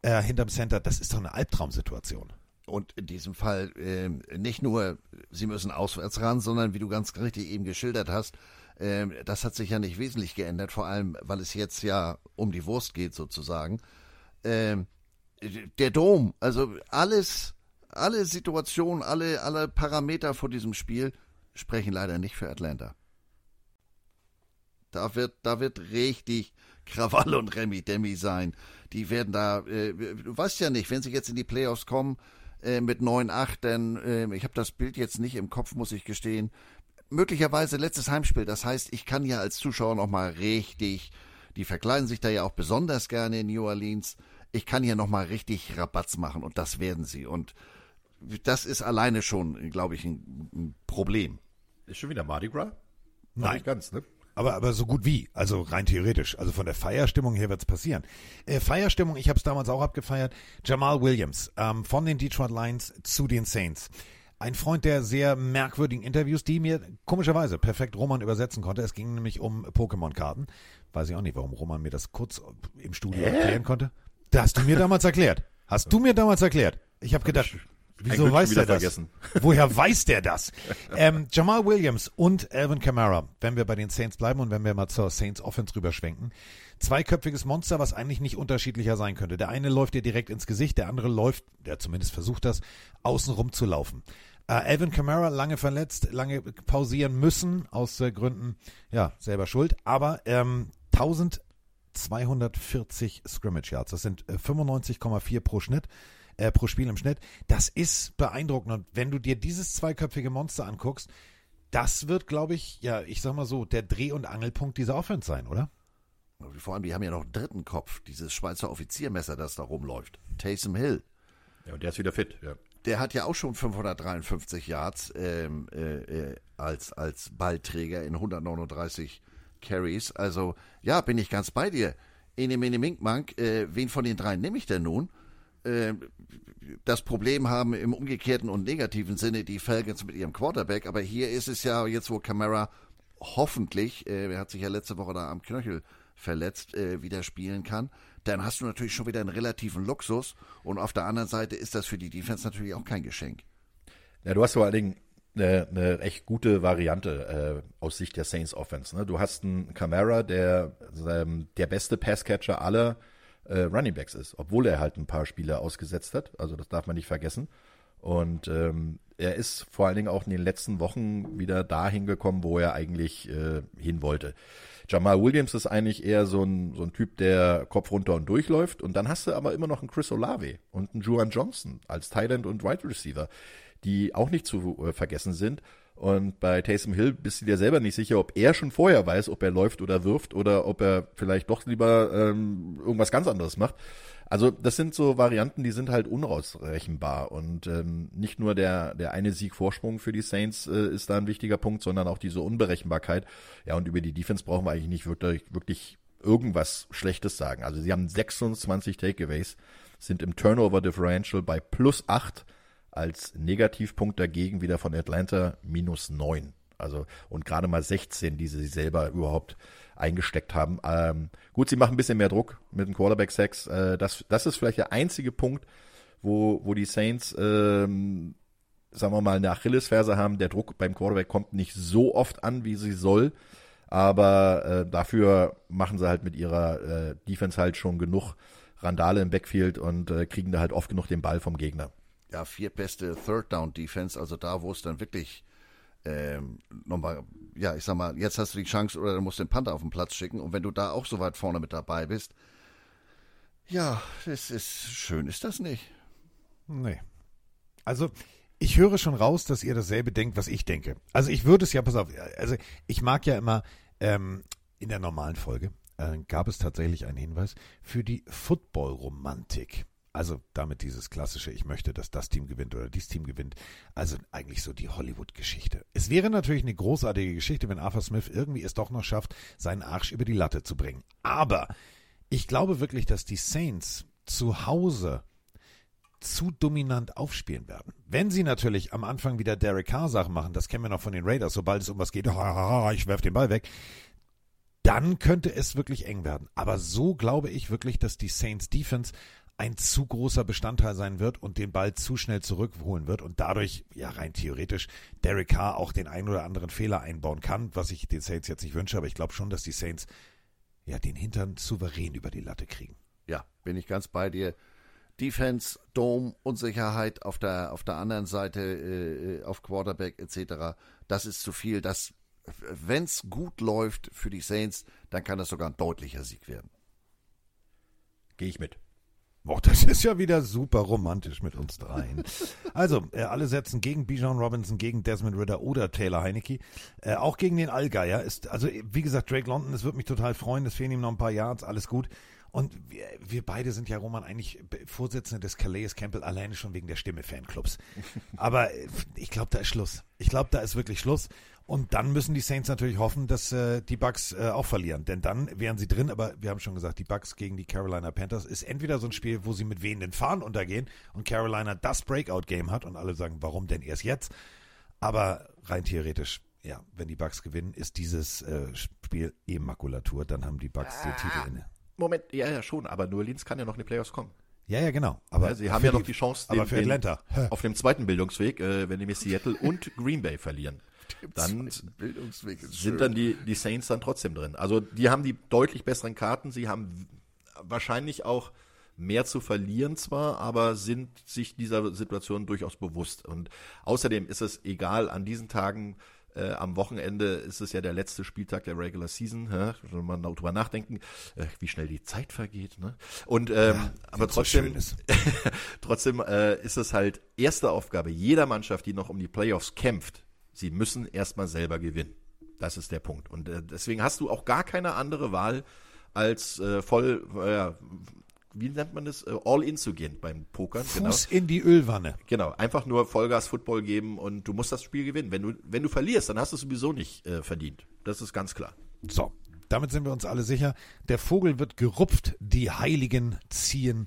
äh, hinterm Center, das ist doch eine Albtraumsituation. Und in diesem Fall ähm, nicht nur, sie müssen auswärts ran, sondern wie du ganz richtig eben geschildert hast, ähm, das hat sich ja nicht wesentlich geändert, vor allem, weil es jetzt ja um die Wurst geht sozusagen. Ähm, der Dom, also alles, alle Situationen, alle, alle Parameter vor diesem Spiel sprechen leider nicht für Atlanta. Da wird, da wird richtig Krawall und Remi Demi sein. Die werden da, äh, du weißt ja nicht, wenn sie jetzt in die Playoffs kommen äh, mit 9-8, denn äh, ich habe das Bild jetzt nicht im Kopf, muss ich gestehen. Möglicherweise letztes Heimspiel. Das heißt, ich kann ja als Zuschauer nochmal richtig, die verkleiden sich da ja auch besonders gerne in New Orleans. Ich kann hier nochmal richtig Rabatz machen und das werden sie. Und das ist alleine schon, glaube ich, ein, ein Problem. Ist schon wieder Mardi Gras? Nein. Nicht ganz, ne? Aber, aber so gut wie, also rein theoretisch. Also von der Feierstimmung her wird's passieren. Äh, Feierstimmung, ich habe es damals auch abgefeiert. Jamal Williams ähm, von den Detroit Lions zu den Saints. Ein Freund der sehr merkwürdigen Interviews, die mir komischerweise perfekt Roman übersetzen konnte. Es ging nämlich um Pokémon-Karten. Weiß ich auch nicht, warum Roman mir das kurz im Studio erklären konnte. Das hast du mir damals erklärt. Hast du mir damals erklärt. Ich habe gedacht, wieso Glück weiß der das? vergessen. Woher weiß der das? ähm, Jamal Williams und Alvin Kamara, wenn wir bei den Saints bleiben und wenn wir mal zur Saints Offense rüberschwenken. Zweiköpfiges Monster, was eigentlich nicht unterschiedlicher sein könnte. Der eine läuft dir direkt ins Gesicht, der andere läuft, der zumindest versucht das, außenrum zu laufen. Äh, Alvin Kamara lange verletzt, lange pausieren müssen, aus äh, Gründen, ja, selber schuld, aber ähm, 1240 Scrimmage Yards, das sind äh, 95,4 pro Schnitt, äh, pro Spiel im Schnitt. Das ist beeindruckend und wenn du dir dieses zweiköpfige Monster anguckst, das wird, glaube ich, ja, ich sag mal so, der Dreh- und Angelpunkt dieser Offense sein, oder? Vor allem, die haben ja noch einen dritten Kopf, dieses Schweizer Offiziermesser, das da rumläuft. Taysom Hill. Ja, und der ist wieder fit, ja. Der hat ja auch schon 553 Yards ähm, äh, äh, als, als Ballträger in 139 Carries. Also, ja, bin ich ganz bei dir. Ene, mene, mink, mank. Äh, wen von den dreien nehme ich denn nun? Äh, das Problem haben im umgekehrten und negativen Sinne die Falcons mit ihrem Quarterback. Aber hier ist es ja jetzt, wo Camara hoffentlich, äh, er hat sich ja letzte Woche da am Knöchel verletzt, äh, wieder spielen kann, dann hast du natürlich schon wieder einen relativen Luxus. Und auf der anderen Seite ist das für die Defense natürlich auch kein Geschenk. Ja, du hast vor allen Dingen eine, eine echt gute Variante äh, aus Sicht der Saints Offense. Ne? Du hast einen Camara, der ähm, der beste Passcatcher aller äh, Running Backs ist, obwohl er halt ein paar Spiele ausgesetzt hat. Also das darf man nicht vergessen. Und ähm, er ist vor allen Dingen auch in den letzten Wochen wieder dahin gekommen, wo er eigentlich äh, hin wollte. Jamal Williams ist eigentlich eher so ein, so ein Typ, der Kopf runter und durchläuft. Und dann hast du aber immer noch einen Chris Olave und einen Juan Johnson als Thailand und Wide Receiver, die auch nicht zu äh, vergessen sind. Und bei Taysom Hill bist du dir selber nicht sicher, ob er schon vorher weiß, ob er läuft oder wirft oder ob er vielleicht doch lieber ähm, irgendwas ganz anderes macht. Also das sind so Varianten, die sind halt unausrechenbar und ähm, nicht nur der der eine Siegvorsprung für die Saints äh, ist da ein wichtiger Punkt, sondern auch diese Unberechenbarkeit. Ja und über die Defense brauchen wir eigentlich nicht wirklich wirklich irgendwas Schlechtes sagen. Also sie haben 26 Takeaways, sind im Turnover Differential bei plus 8 als Negativpunkt dagegen wieder von Atlanta minus 9. Also und gerade mal 16, die sie selber überhaupt eingesteckt haben. Ähm, gut, sie machen ein bisschen mehr Druck mit dem Quarterback-Sex. Äh, das, das ist vielleicht der einzige Punkt, wo, wo die Saints, ähm, sagen wir mal, eine Achillesferse haben. Der Druck beim Quarterback kommt nicht so oft an, wie sie soll. Aber äh, dafür machen sie halt mit ihrer äh, Defense halt schon genug Randale im Backfield und äh, kriegen da halt oft genug den Ball vom Gegner. Ja, viertbeste Third Down Defense, also da, wo es dann wirklich ähm, nochmal, ja, ich sag mal, jetzt hast du die Chance oder du musst den Panther auf den Platz schicken und wenn du da auch so weit vorne mit dabei bist, ja, das ist schön, ist das nicht? Nee. Also, ich höre schon raus, dass ihr dasselbe denkt, was ich denke. Also, ich würde es ja, pass auf, also, ich mag ja immer, ähm, in der normalen Folge äh, gab es tatsächlich einen Hinweis für die Football-Romantik. Also damit dieses klassische, ich möchte, dass das Team gewinnt oder dieses Team gewinnt. Also eigentlich so die Hollywood-Geschichte. Es wäre natürlich eine großartige Geschichte, wenn Arthur Smith irgendwie es doch noch schafft, seinen Arsch über die Latte zu bringen. Aber ich glaube wirklich, dass die Saints zu Hause zu dominant aufspielen werden. Wenn sie natürlich am Anfang wieder Derek Carr Sachen machen, das kennen wir noch von den Raiders, sobald es um was geht, ich werf den Ball weg, dann könnte es wirklich eng werden. Aber so glaube ich wirklich, dass die Saints Defense ein zu großer Bestandteil sein wird und den Ball zu schnell zurückholen wird und dadurch, ja rein theoretisch, Derek Carr auch den einen oder anderen Fehler einbauen kann, was ich den Saints jetzt nicht wünsche, aber ich glaube schon, dass die Saints ja den Hintern souverän über die Latte kriegen. Ja, bin ich ganz bei dir. Defense, Dome, Unsicherheit auf der, auf der anderen Seite, äh, auf Quarterback etc. Das ist zu viel. Das, wenn es gut läuft für die Saints, dann kann das sogar ein deutlicher Sieg werden. Gehe ich mit. Boah, das ist ja wieder super romantisch mit uns dreien. Also, äh, alle setzen gegen Bijan Robinson, gegen Desmond Ritter oder Taylor Heinecke. Äh, auch gegen den Allgeier ist, also wie gesagt, Drake London, es würde mich total freuen, es fehlen ihm noch ein paar Yards, alles gut. Und wir, wir beide sind ja, Roman, eigentlich Vorsitzende des Calais Campbell, alleine schon wegen der Stimme Fanclubs. Aber äh, ich glaube, da ist Schluss. Ich glaube, da ist wirklich Schluss. Und dann müssen die Saints natürlich hoffen, dass äh, die Bucks äh, auch verlieren. Denn dann wären sie drin, aber wir haben schon gesagt, die Bucks gegen die Carolina Panthers ist entweder so ein Spiel, wo sie mit wehenden Fahnen untergehen und Carolina das Breakout-Game hat und alle sagen, warum denn erst jetzt? Aber rein theoretisch, ja, wenn die Bucks gewinnen, ist dieses äh, Spiel eh Makulatur. Dann haben die Bucks den Titel inne. Moment, ja, ja, schon, aber New Orleans kann ja noch in die Playoffs kommen. Ja, ja, genau. Aber Ja, sie haben ja noch die Chance, aber für Atlanta. auf dem zweiten Bildungsweg, äh, wenn nämlich Seattle und Green Bay verlieren, dann Bildungsweg ist sind dann die, die Saints dann trotzdem drin. Also die haben die deutlich besseren Karten, sie haben wahrscheinlich auch mehr zu verlieren zwar, aber sind sich dieser Situation durchaus bewusst. Und außerdem ist es egal, an diesen Tagen äh, am Wochenende ist es ja der letzte Spieltag der Regular Season. Ja? Wenn man darüber nachdenken, äh, wie schnell die Zeit vergeht. Ne? Und ähm, aber wenn's so trotzdem, ist. trotzdem äh, ist es halt erste Aufgabe jeder Mannschaft, die noch um die Playoffs kämpft. Sie müssen erstmal selber gewinnen. Das ist der Punkt. Und äh, deswegen hast du auch gar keine andere Wahl, als äh, voll, äh, wie nennt man das, äh, all in zu gehen beim Pokern. Genau. Fuß in die Ölwanne. Genau, einfach nur Vollgas Football geben und du musst das Spiel gewinnen. Wenn du, wenn du verlierst, dann hast du es sowieso nicht äh, verdient. Das ist ganz klar. So, damit sind wir uns alle sicher. Der Vogel wird gerupft, die Heiligen ziehen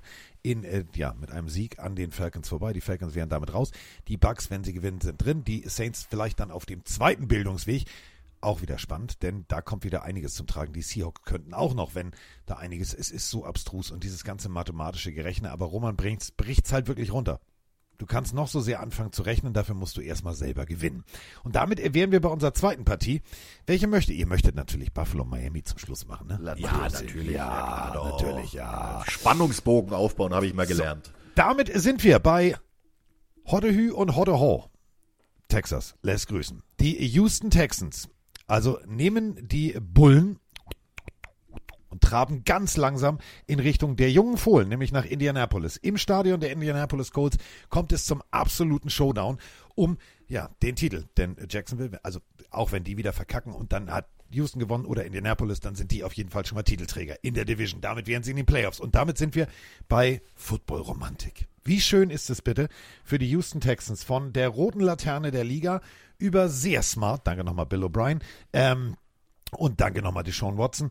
in, äh, ja, mit einem Sieg an den Falcons vorbei. Die Falcons wären damit raus. Die Bucks, wenn sie gewinnen, sind drin. Die Saints vielleicht dann auf dem zweiten Bildungsweg. Auch wieder spannend, denn da kommt wieder einiges zum Tragen. Die Seahawks könnten auch noch, wenn da einiges, es ist so abstrus und dieses ganze mathematische Gerechne, aber Roman bricht's, bricht's halt wirklich runter. Du kannst noch so sehr anfangen zu rechnen, dafür musst du erstmal selber gewinnen. Und damit wären wir bei unserer zweiten Partie. Welche möchte ihr? möchtet natürlich Buffalo Miami zum Schluss machen, ne? Ja, natürlich. Ja, doch. natürlich, ja. Spannungsbogen aufbauen, habe ich mal gelernt. Damit sind wir bei Hoddehü und Hoddehaw. Texas, lässt grüßen. Die Houston Texans, also nehmen die Bullen und traben ganz langsam in Richtung der jungen Fohlen, nämlich nach Indianapolis. Im Stadion der Indianapolis Colts kommt es zum absoluten Showdown um ja den Titel. Denn Jacksonville, also auch wenn die wieder verkacken und dann hat Houston gewonnen oder Indianapolis, dann sind die auf jeden Fall schon mal Titelträger in der Division. Damit wären sie in den Playoffs. Und damit sind wir bei Football-Romantik. Wie schön ist es bitte für die Houston Texans von der roten Laterne der Liga über sehr smart, danke nochmal Bill O'Brien, ähm, und danke nochmal Deshaun Watson,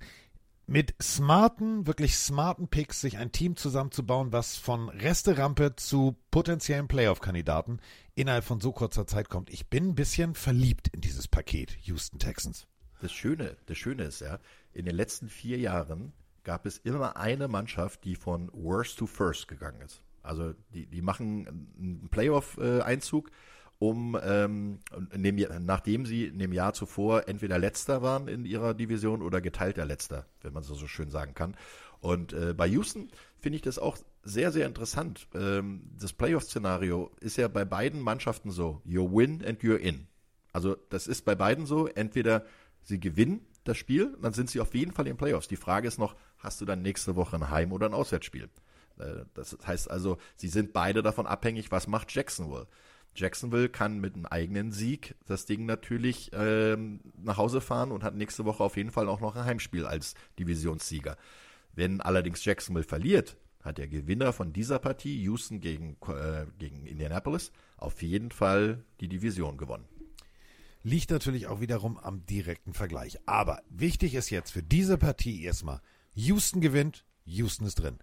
mit smarten, wirklich smarten Picks sich ein Team zusammenzubauen, was von Resterampe zu potenziellen Playoff-Kandidaten innerhalb von so kurzer Zeit kommt. Ich bin ein bisschen verliebt in dieses Paket Houston Texans. Das Schöne, das Schöne ist ja, in den letzten vier Jahren gab es immer eine Mannschaft, die von worst to first gegangen ist. Also die, die machen einen Playoff-Einzug, um ähm, nachdem sie in dem Jahr zuvor entweder Letzter waren in ihrer Division oder geteilter Letzter, wenn man so so schön sagen kann. Und äh, bei Houston finde ich das auch sehr, sehr interessant. Ähm, das Playoff-Szenario ist ja bei beiden Mannschaften so, you win and you're in. Also das ist bei beiden so, entweder sie gewinnen das Spiel, dann sind sie auf jeden Fall in Playoffs. Die Frage ist noch, hast du dann nächste Woche ein Heim- oder ein Auswärtsspiel? Äh, Das heißt also, sie sind beide davon abhängig, was macht Jacksonville. Jacksonville kann mit einem eigenen Sieg das Ding natürlich ähm, nach Hause fahren und hat nächste Woche auf jeden Fall auch noch ein Heimspiel als Divisionssieger. Wenn allerdings Jacksonville verliert, hat der Gewinner von dieser Partie, Houston gegen, äh, gegen Indianapolis, auf jeden Fall die Division gewonnen. Liegt natürlich auch wiederum am direkten Vergleich. Aber wichtig ist jetzt für diese Partie erstmal, Houston gewinnt, Houston ist drin.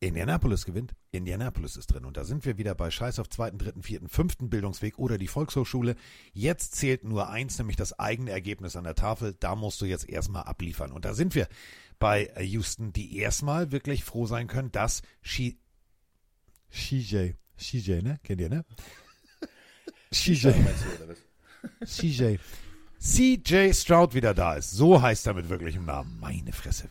Indianapolis gewinnt, Indianapolis ist drin. Und da sind wir wieder bei Scheiß auf zweiten, dritten, vierten, fünften Bildungsweg oder die Volkshochschule. Jetzt zählt nur eins, nämlich das eigene Ergebnis an der Tafel. Da musst du jetzt erstmal abliefern. Und da sind wir bei Houston, die erstmal wirklich froh sein können, dass Shi CJ, CJ, ne? Kennt ihr, ne? CJ. CJ. CJ Stroud wieder da ist. So heißt er mit wirklichem Namen. Meine Fresse.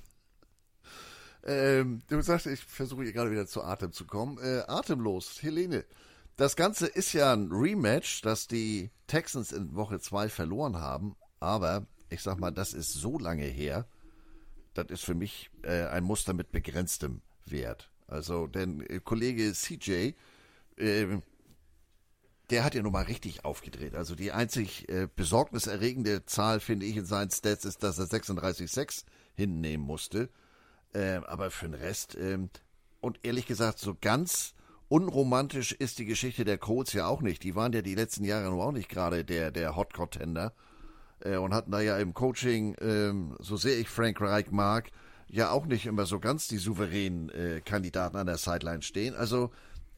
Ähm, du sagst, ich versuche hier gerade wieder zu Atem zu kommen. Äh, atemlos, Helene. Das Ganze ist ja ein Rematch, das die Texans in Woche 2 verloren haben. Aber ich sag mal, das ist so lange her. Das ist für mich äh, ein Muster mit begrenztem Wert. Also, denn äh, Kollege CJ, äh, der hat ja nun mal richtig aufgedreht. Also die einzig äh, besorgniserregende Zahl, finde ich, in seinen Stats ist, dass er 36,6 hinnehmen musste. Ähm, aber für den Rest, ähm, und ehrlich gesagt, so ganz unromantisch ist die Geschichte der Colts ja auch nicht. Die waren ja die letzten Jahre nun auch nicht gerade der, der Hot Contender. äh, und hatten da ja im Coaching, ähm, so sehr ich Frank Reich mag, ja auch nicht immer so ganz die souveränen äh, Kandidaten an der Sideline stehen. Also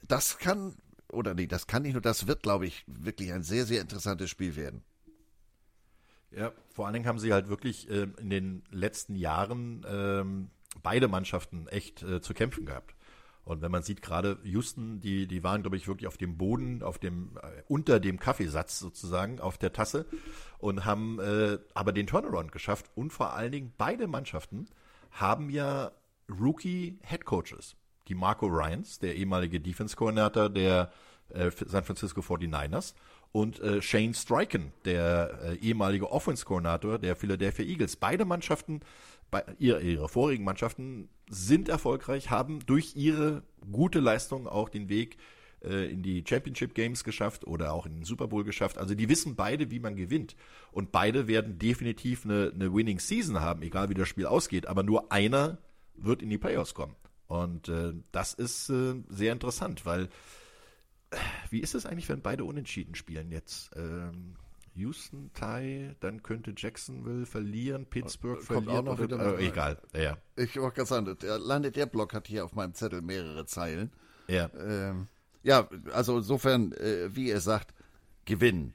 das kann, oder nee, das kann nicht nur, das wird, glaube ich, wirklich ein sehr, sehr interessantes Spiel werden. Ja, vor allen Dingen haben sie halt wirklich ähm, in den letzten Jahren ähm, beide Mannschaften echt äh, zu kämpfen gehabt. Und wenn man sieht, gerade Houston, die, die waren, glaube ich, wirklich auf dem Boden, auf dem, äh, unter dem Kaffeesatz sozusagen, auf der Tasse und haben äh, aber den Turnaround geschafft. Und vor allen Dingen beide Mannschaften haben ja Rookie-Head-Coaches. Die Marco Ryans, der ehemalige Defense-Koordinator der äh, San Francisco 49ers, und äh, Shane Stryken, der äh, ehemalige Offense-Koordinator der Philadelphia Eagles. Beide Mannschaften, bei, ihre, ihre vorigen Mannschaften sind erfolgreich, haben durch ihre gute Leistung auch den Weg äh, in die Championship Games geschafft oder auch in den Super Bowl geschafft. Also die wissen beide, wie man gewinnt. Und beide werden definitiv eine, eine Winning Season haben, egal wie das Spiel ausgeht. Aber nur einer wird in die Playoffs kommen. Und äh, das ist äh, sehr interessant, weil wie ist es eigentlich, wenn beide unentschieden spielen jetzt? Ähm, Houston Tie, dann könnte Jacksonville verlieren, Pittsburgh Kommt verlieren. auch noch wieder mit äh, egal, ja. Ich wollte gerade sagen, der, landet der Block hat hier auf meinem Zettel mehrere Zeilen. ja. Ähm, ja, also insofern, äh, wie ihr sagt, gewinnen.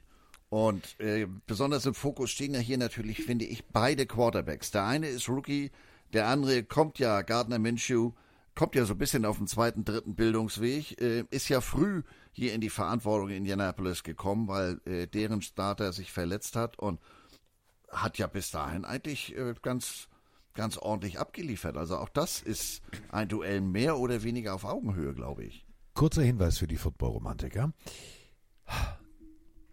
Und äh, besonders im Fokus stehen ja hier natürlich, finde ich, beide Quarterbacks. Der eine ist Rookie, der andere kommt ja, Gardner Minshew, kommt ja so ein bisschen auf den zweiten, dritten Bildungsweg, äh, ist ja früh hier in die Verantwortung in Indianapolis gekommen, weil äh, deren Starter sich verletzt hat und hat ja bis dahin eigentlich äh, ganz, ganz ordentlich abgeliefert. Also auch das ist ein Duell mehr oder weniger auf Augenhöhe, glaube ich. Kurzer Hinweis für die Football-Romantiker.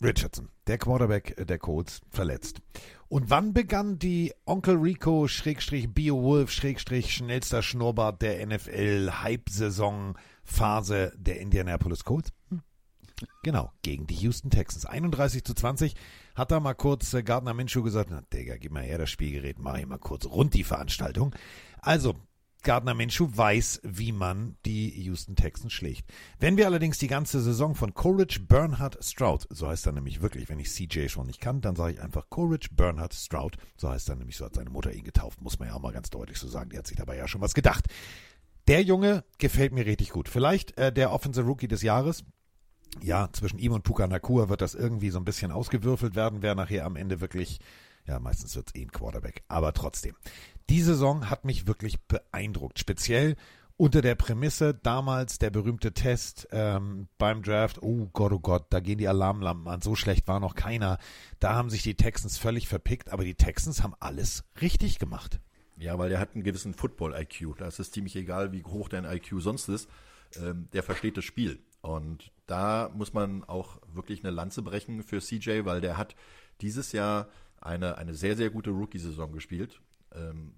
Richardson, der Quarterback der Colts, verletzt. Und wann begann die Onkel Rico Schrägstrich Bio Wolf Schrägstrich schnellster Schnurrbart der NFL Hype-Saison Phase der Indianapolis Colts? Hm. Genau, gegen die Houston Texans. 31 zu 20 hat da mal kurz äh, Gardner Minshew gesagt, na Digga, gib mal her das Spielgerät, mach ich mal kurz rund die Veranstaltung. Also, Gardner Minshew weiß, wie man die Houston Texans schlägt. Wenn wir allerdings die ganze Saison von Coleridge Bernhard Stroud, so heißt er nämlich wirklich, wenn ich CJ schon nicht kann, dann sage ich einfach Coleridge Bernhard Stroud, so heißt er nämlich, so hat seine Mutter ihn getauft, muss man ja auch mal ganz deutlich so sagen, die hat sich dabei ja schon was gedacht. Der Junge gefällt mir richtig gut. Vielleicht äh, der Offensive Rookie des Jahres. Ja, zwischen ihm und Puka Nakua wird das irgendwie so ein bisschen ausgewürfelt werden, wer nachher am Ende wirklich, ja, meistens wird es eh ein Quarterback, aber trotzdem. Die Saison hat mich wirklich beeindruckt, speziell unter der Prämisse damals der berühmte Test ähm, beim Draft. Oh Gott, oh Gott, da gehen die Alarmlampen an. So schlecht war noch keiner. Da haben sich die Texans völlig verpickt, aber die Texans haben alles richtig gemacht. Ja, weil der hat einen gewissen Football-IQ. Da ist es ziemlich egal, wie hoch dein IQ sonst ist. Ähm, der versteht das Spiel. Und da muss man auch wirklich eine Lanze brechen für CJ, weil der hat dieses Jahr eine, eine sehr, sehr gute Rookie-Saison gespielt. Ähm,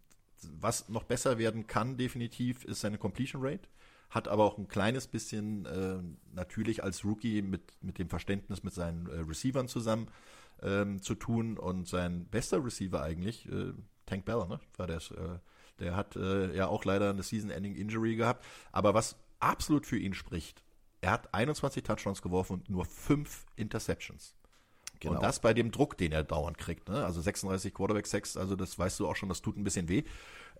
was noch besser werden kann, definitiv, ist seine Completion Rate. Hat aber auch ein kleines bisschen äh, natürlich als Rookie mit, mit dem Verständnis mit seinen äh, Receivern zusammen ähm, zu tun. Und sein bester Receiver eigentlich, äh, Tank Bell, ne? War das, äh, der hat äh, ja auch leider eine Season-Ending Injury gehabt. Aber was absolut für ihn spricht, er hat 21 Touchdowns geworfen und nur 5 Interceptions. Genau. Und das bei dem Druck, den er dauernd kriegt. Ne? Also 36 Quarterback Sacks, also das weißt du auch schon, das tut ein bisschen weh.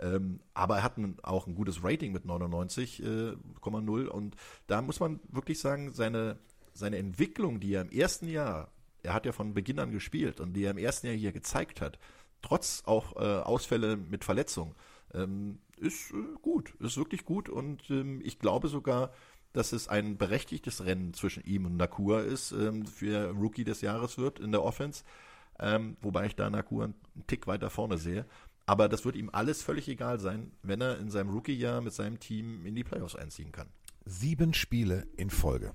Ähm, aber er hat ein, auch ein gutes Rating mit 99,0 und da muss man wirklich sagen, seine, seine Entwicklung, die er im ersten Jahr, er hat ja von Beginn an gespielt und die er im ersten Jahr hier gezeigt hat, trotz auch äh, Ausfälle mit Verletzung, ähm, ist äh, gut, ist wirklich gut und ähm, ich glaube sogar, dass es ein berechtigtes Rennen zwischen ihm und Nakua ist, ähm, für Rookie des Jahres wird in der Offense. Ähm, wobei ich da Nakua einen Tick weiter vorne sehe. Aber das wird ihm alles völlig egal sein, wenn er in seinem Rookie-Jahr mit seinem Team in die Playoffs einziehen kann. Sieben Spiele in Folge.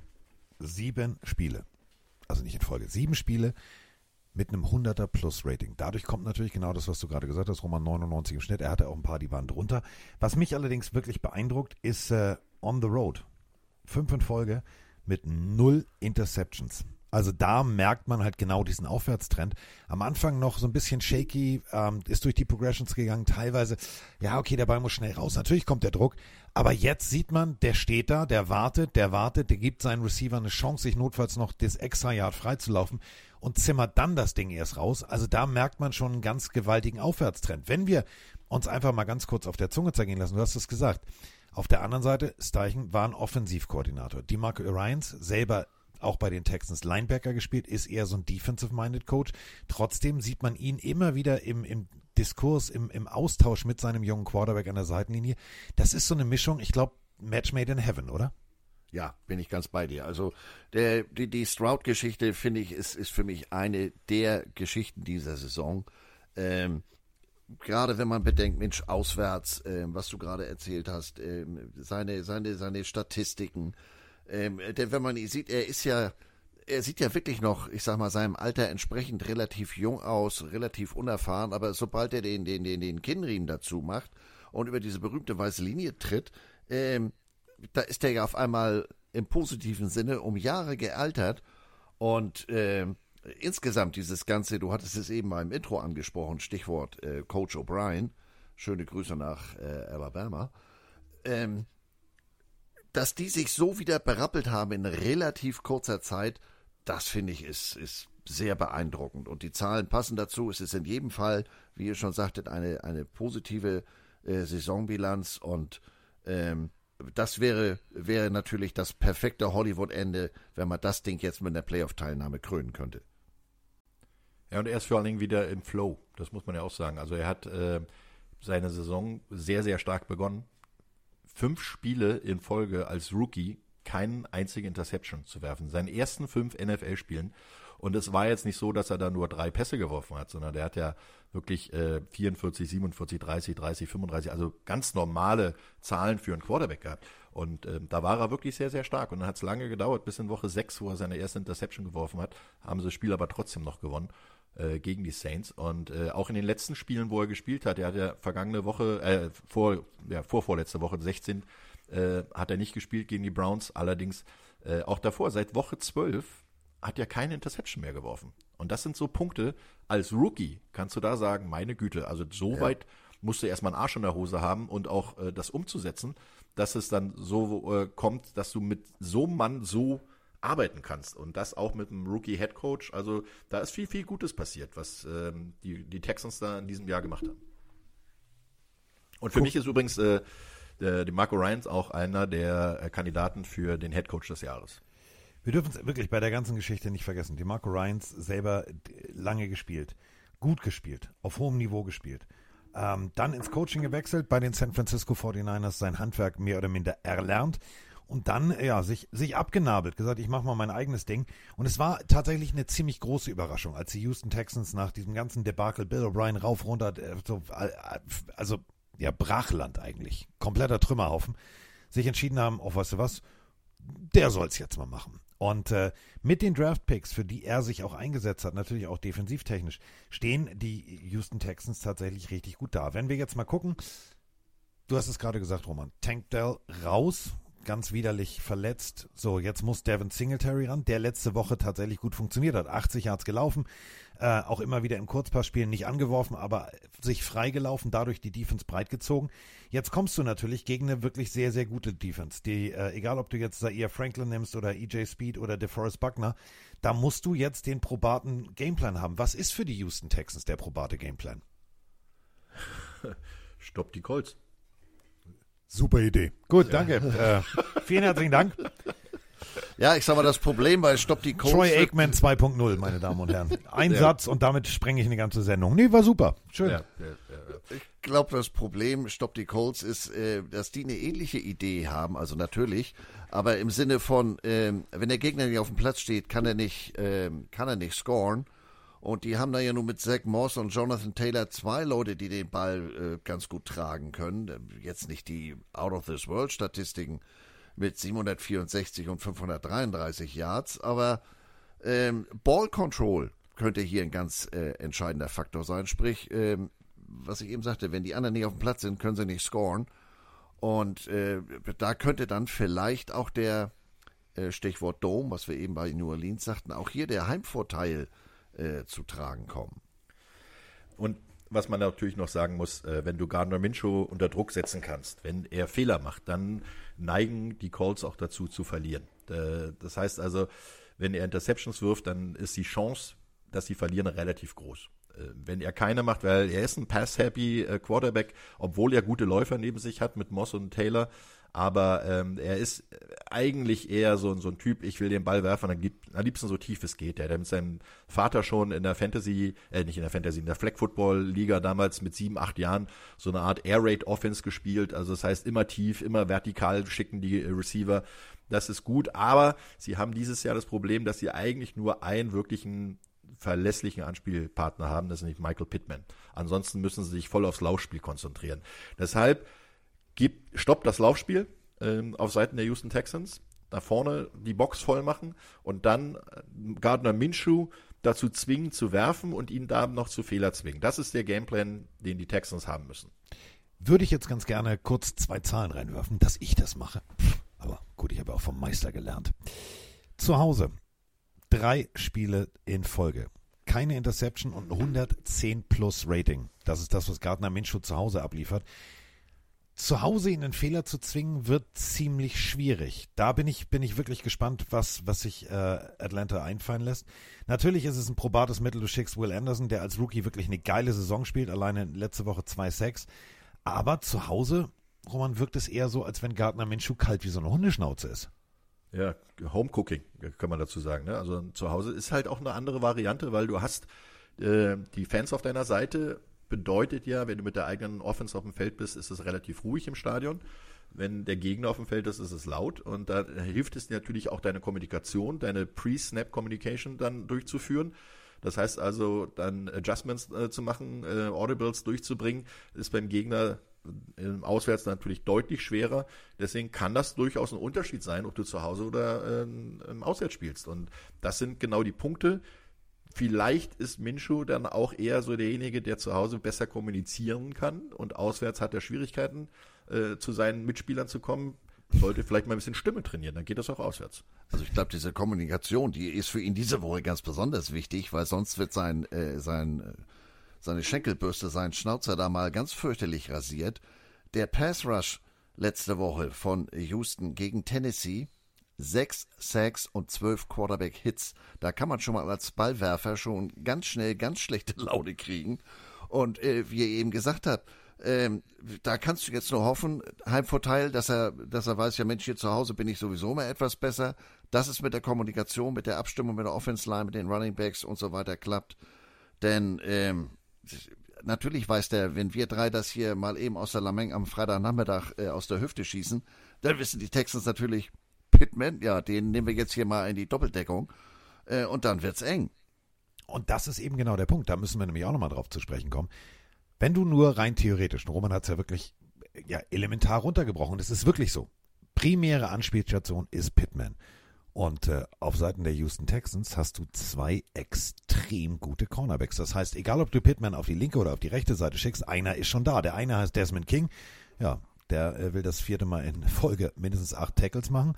Sieben Spiele. Also nicht in Folge. Sieben Spiele mit einem 100er Plus Rating. Dadurch kommt natürlich genau das, was du gerade gesagt hast, Roman 99 im Schnitt. Er hatte auch ein paar, die waren drunter. Was mich allerdings wirklich beeindruckt, ist äh, On the Road. Fünf in Folge mit null Interceptions. Also da merkt man halt genau diesen Aufwärtstrend. Am Anfang noch so ein bisschen shaky, ähm, ist durch die Progressions gegangen, teilweise, ja, okay, der Ball muss schnell raus, natürlich kommt der Druck, aber jetzt sieht man, der steht da, der wartet, der wartet, der gibt seinen Receiver eine Chance, sich notfalls noch das extra Yard freizulaufen und zimmert dann das Ding erst raus. Also da merkt man schon einen ganz gewaltigen Aufwärtstrend. Wenn wir uns einfach mal ganz kurz auf der Zunge zergehen lassen, du hast es gesagt, auf der anderen Seite, Steichen war ein Offensivkoordinator. Die Marco Ryans selber auch bei den Texans Linebacker gespielt, ist eher so ein defensive-minded Coach. Trotzdem sieht man ihn immer wieder im, im Diskurs, im, im Austausch mit seinem jungen Quarterback an der Seitenlinie. Das ist so eine Mischung, ich glaube, Match made in heaven, oder? Ja, bin ich ganz bei dir. Also der, die, die Stroud-Geschichte, finde ich, ist, ist für mich eine der Geschichten dieser Saison. Ähm, gerade wenn man bedenkt, Mensch, auswärts, ähm, was du gerade erzählt hast, ähm, seine, seine, seine Statistiken, ähm, denn wenn man ihn sieht, er ist ja, er sieht ja wirklich noch, ich sag mal, seinem Alter entsprechend relativ jung aus, relativ unerfahren, aber sobald er den, den, den, den Kinnriemen dazu macht und über diese berühmte weiße Linie tritt, ähm, da ist er ja auf einmal im positiven Sinne um Jahre gealtert und ähm, insgesamt dieses Ganze, du hattest es eben mal im Intro angesprochen, Stichwort äh, Coach O'Brien, schöne Grüße nach äh, Alabama, ähm, dass die sich so wieder berappelt haben in relativ kurzer Zeit, das finde ich ist, ist sehr beeindruckend. Und die Zahlen passen dazu. Es ist in jedem Fall, wie ihr schon sagtet, eine, eine positive äh, Saisonbilanz und ähm, das wäre, wäre natürlich das perfekte Hollywood-Ende, wenn man das Ding jetzt mit einer Playoff-Teilnahme krönen könnte. Ja, und er ist vor allen Dingen wieder im Flow. Das muss man ja auch sagen. Also er hat äh, seine Saison sehr, sehr stark begonnen fünf Spiele in Folge als Rookie keinen einzigen Interception zu werfen. Seinen ersten fünf NFL-Spielen. Und es war jetzt nicht so, dass er da nur drei Pässe geworfen hat, sondern der hat ja wirklich äh, 44, 47, 30, 30, 35, also ganz normale Zahlen für einen Quarterback gehabt. Und äh, da war er wirklich sehr, sehr stark. Und dann hat es lange gedauert, bis in Woche 6, wo er seine erste Interception geworfen hat, haben sie das Spiel aber trotzdem noch gewonnen äh, gegen die Saints. Und äh, auch in den letzten Spielen, wo er gespielt hat, er hat ja vergangene Woche, äh, vor, ja, vorvorletzte Woche, 16, äh, hat er nicht gespielt gegen die Browns. Allerdings äh, auch davor, seit Woche 12, hat er keine Interception mehr geworfen. Und das sind so Punkte, als Rookie kannst du da sagen, meine Güte, also so ja. weit musst du erstmal einen Arsch in der Hose haben und auch äh, das umzusetzen, dass es dann so äh, kommt, dass du mit so einem Mann so arbeiten kannst. Und das auch mit einem Rookie-Head Coach. Also da ist viel, viel Gutes passiert, was ähm, die, die Texans da in diesem Jahr gemacht haben. Und für cool. mich ist übrigens äh, der, der Marco Ryans auch einer der äh, Kandidaten für den Head Coach des Jahres. Wir dürfen es wirklich bei der ganzen Geschichte nicht vergessen. Die Marco Ryans selber lange gespielt, gut gespielt, auf hohem Niveau gespielt. Ähm, dann ins Coaching gewechselt, bei den San Francisco 49ers sein Handwerk mehr oder minder erlernt und dann ja sich sich abgenabelt, gesagt, ich mache mal mein eigenes Ding und es war tatsächlich eine ziemlich große Überraschung, als die Houston Texans nach diesem ganzen Debakel Bill O'Brien rauf runter äh, so, äh, also ja Brachland eigentlich, kompletter Trümmerhaufen, sich entschieden haben, oh weißt du was, der soll's jetzt mal machen. Und äh, mit den Draft Picks, für die er sich auch eingesetzt hat, natürlich auch defensivtechnisch, stehen die Houston Texans tatsächlich richtig gut da. Wenn wir jetzt mal gucken, du hast es gerade gesagt, Roman, Tank Dell raus, ganz widerlich verletzt. So, jetzt muss Devin Singletary ran, der letzte Woche tatsächlich gut funktioniert hat. 80 Yards gelaufen, äh, auch immer wieder im Kurzpassspielen nicht angeworfen, aber sich freigelaufen, dadurch die Defense breit gezogen. Jetzt kommst du natürlich gegen eine wirklich sehr, sehr gute Defense. Die, äh, egal ob du jetzt Zaire Franklin nimmst oder EJ Speed oder DeForest Buckner, da musst du jetzt den probaten Gameplan haben. Was ist für die Houston Texans der probate Gameplan? Stopp die Colts. Super Idee. Gut, danke. äh, vielen herzlichen Dank. Ja, ich sag mal, das Problem bei Stopp die Colts. Troy Aikman 2.0, meine Damen und Herren. Ein ja. Satz und damit sprenge ich eine ganze Sendung. Nee, war super. Schön. Ja, ja, ich glaube, das Problem Stopp die Colts ist, äh, dass die eine ähnliche Idee haben, also natürlich, aber im Sinne von, äh, wenn der Gegner nicht auf dem Platz steht, kann er nicht, äh, kann er nicht scoren. Und die haben da ja nur mit Zach Moss und Jonathan Taylor zwei Leute, die den Ball äh, ganz gut tragen können. Jetzt nicht die Out-of-this-World-Statistiken mit 764 und 533 Yards, aber ähm, Ball Control könnte hier ein ganz äh, entscheidender Faktor sein. Sprich, ähm, was ich eben sagte, wenn die anderen nicht auf dem Platz sind, können sie nicht scoren. Und äh, da könnte dann vielleicht auch der äh, Stichwort Dome, was wir eben bei New Orleans sagten, auch hier der Heimvorteil äh, zu tragen kommen. Und was man natürlich noch sagen muss, äh, wenn du Gardner Minshew unter Druck setzen kannst, wenn er Fehler macht, dann neigen die Calls auch dazu zu verlieren. Äh, das heißt also, wenn er Interceptions wirft, dann ist die Chance, dass sie verlieren, relativ groß. Äh, wenn er keine macht, weil er ist ein Pass-Happy äh, Quarterback, obwohl er gute Läufer neben sich hat mit Moss und Taylor, aber ähm, er ist eigentlich eher so, so ein Typ, ich will den Ball werfen, dann gibt am liebsten so tief es geht. Der hat mit seinem Vater schon in der Fantasy, äh, nicht in der Fantasy, in der Flag Football Liga damals mit sieben, acht Jahren so eine Art Air Raid Offense gespielt. Also das heißt immer tief, immer vertikal schicken die Receiver. Das ist gut, aber sie haben dieses Jahr das Problem, dass sie eigentlich nur einen wirklichen verlässlichen Anspielpartner haben, das ist nicht Michael Pittman. Ansonsten müssen sie sich voll aufs Laufspiel konzentrieren. Deshalb gibt, stoppt das Laufspiel ähm, auf Seiten der Houston Texans, da vorne die Box voll machen und dann äh, Gardner Minshew dazu zwingen zu werfen und ihn da noch zu Fehler zwingen. Das ist der Gameplan, den die Texans haben müssen. Würde ich jetzt ganz gerne kurz zwei Zahlen reinwerfen, dass ich das mache. Aber gut, ich habe auch vom Meister gelernt. Zu Hause drei Spiele in Folge. Keine Interception und ein 110 plus Rating. Das ist das, was Gardner Minshew zu Hause abliefert zu Hause ihn einen Fehler zu zwingen, wird ziemlich schwierig. Da bin ich, bin ich wirklich gespannt, was, was sich äh, Atlanta einfallen lässt. Natürlich ist es ein probates Mittel, du schickst Will Anderson, der als Rookie wirklich eine geile Saison spielt, alleine letzte Woche 2-6. Aber zu Hause, Roman, wirkt es eher so, als wenn Gardner Minshew kalt wie so eine Hundeschnauze ist. Ja, Homecooking, kann man dazu sagen. Ne? Also zu Hause ist halt auch eine andere Variante, weil du hast äh, die Fans auf deiner Seite bedeutet ja, wenn du mit der eigenen Offense auf dem Feld bist, ist es relativ ruhig im Stadion. Wenn der Gegner auf dem Feld ist, ist es laut. Und da hilft es natürlich auch deine Kommunikation, deine Pre-Snap-Communication dann durchzuführen. Das heißt also, dann Adjustments äh, zu machen, äh, Audibles durchzubringen, ist beim Gegner im Auswärts natürlich deutlich schwerer. Deswegen kann das durchaus ein Unterschied sein, ob du zu Hause oder äh, im Auswärts spielst. Und das sind genau die Punkte, Vielleicht ist Minshu dann auch eher so derjenige, der zu Hause besser kommunizieren kann und auswärts hat er Schwierigkeiten, äh, zu seinen Mitspielern zu kommen. Sollte vielleicht mal ein bisschen Stimme trainieren, dann geht das auch auswärts. Also ich glaube, diese Kommunikation, die ist für ihn diese Woche ganz besonders wichtig, weil sonst wird sein, äh, sein, äh, seine Schenkelbürste, sein Schnauzer da mal ganz fürchterlich rasiert. Der Pass Rush letzte Woche von Houston gegen Tennessee sechs Sacks und zwölf Quarterback-Hits. Da kann man schon mal als Ballwerfer schon ganz schnell ganz schlechte Laune kriegen. Und äh, wie er eben gesagt hat, ähm, da kannst du jetzt nur hoffen, Heimvorteil, dass er, dass er weiß, ja Mensch, hier zu Hause bin ich sowieso mal etwas besser. Dass es mit der Kommunikation, mit der Abstimmung mit der Offense Line, mit den Running Backs und so weiter klappt. Denn ähm, natürlich weiß der, wenn wir drei das hier mal eben aus der Lameng am Freitagnachmittag äh, aus der Hüfte schießen, dann wissen die Texans natürlich, Pittman, ja, den nehmen wir jetzt hier mal in die Doppeldeckung. Äh, und dann wird's eng. Und das ist eben genau der Punkt. Da müssen wir nämlich auch nochmal drauf zu sprechen kommen. Wenn du nur rein theoretisch, Roman hat es ja wirklich ja, elementar runtergebrochen, das ist wirklich so. Primäre Anspielstation ist Pittman. Und äh, auf Seiten der Houston Texans hast du zwei extrem gute Cornerbacks. Das heißt, egal ob du Pittman auf die linke oder auf die rechte Seite schickst, einer ist schon da. Der eine heißt Desmond King. Ja, der äh, will das vierte Mal in Folge mindestens acht Tackles machen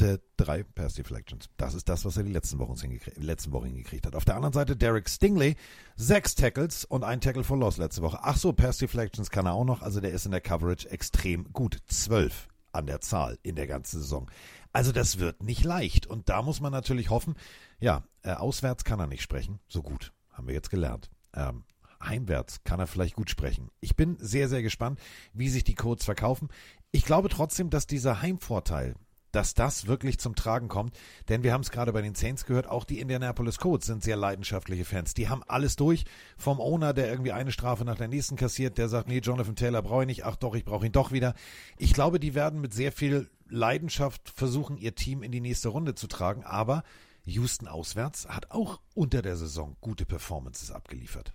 äh, drei Pass Deflections. Das ist das, was er die letzten Wochen, letzten Wochen hingekriegt hat. Auf der anderen Seite Derek Stingley, sechs Tackles und ein Tackle for Loss letzte Woche. Ach so, Pass Deflections kann er auch noch. Also der ist in der Coverage extrem gut. Zwölf an der Zahl in der ganzen Saison. Also das wird nicht leicht. Und da muss man natürlich hoffen, ja, äh, auswärts kann er nicht sprechen. So gut. Haben wir jetzt gelernt. Ähm, heimwärts kann er vielleicht gut sprechen. Ich bin sehr, sehr gespannt, wie sich die Codes verkaufen. Ich glaube trotzdem, dass dieser Heimvorteil, dass das wirklich zum Tragen kommt. Denn wir haben es gerade bei den Saints gehört, auch die Indianapolis Colts sind sehr leidenschaftliche Fans. Die haben alles durch. Vom Owner, der irgendwie eine Strafe nach der nächsten kassiert, der sagt, nee, Jonathan Taylor brauche ich nicht. Ach doch, ich brauche ihn doch wieder. Ich glaube, die werden mit sehr viel Leidenschaft versuchen, ihr Team in die nächste Runde zu tragen. Aber Houston auswärts hat auch unter der Saison gute Performances abgeliefert.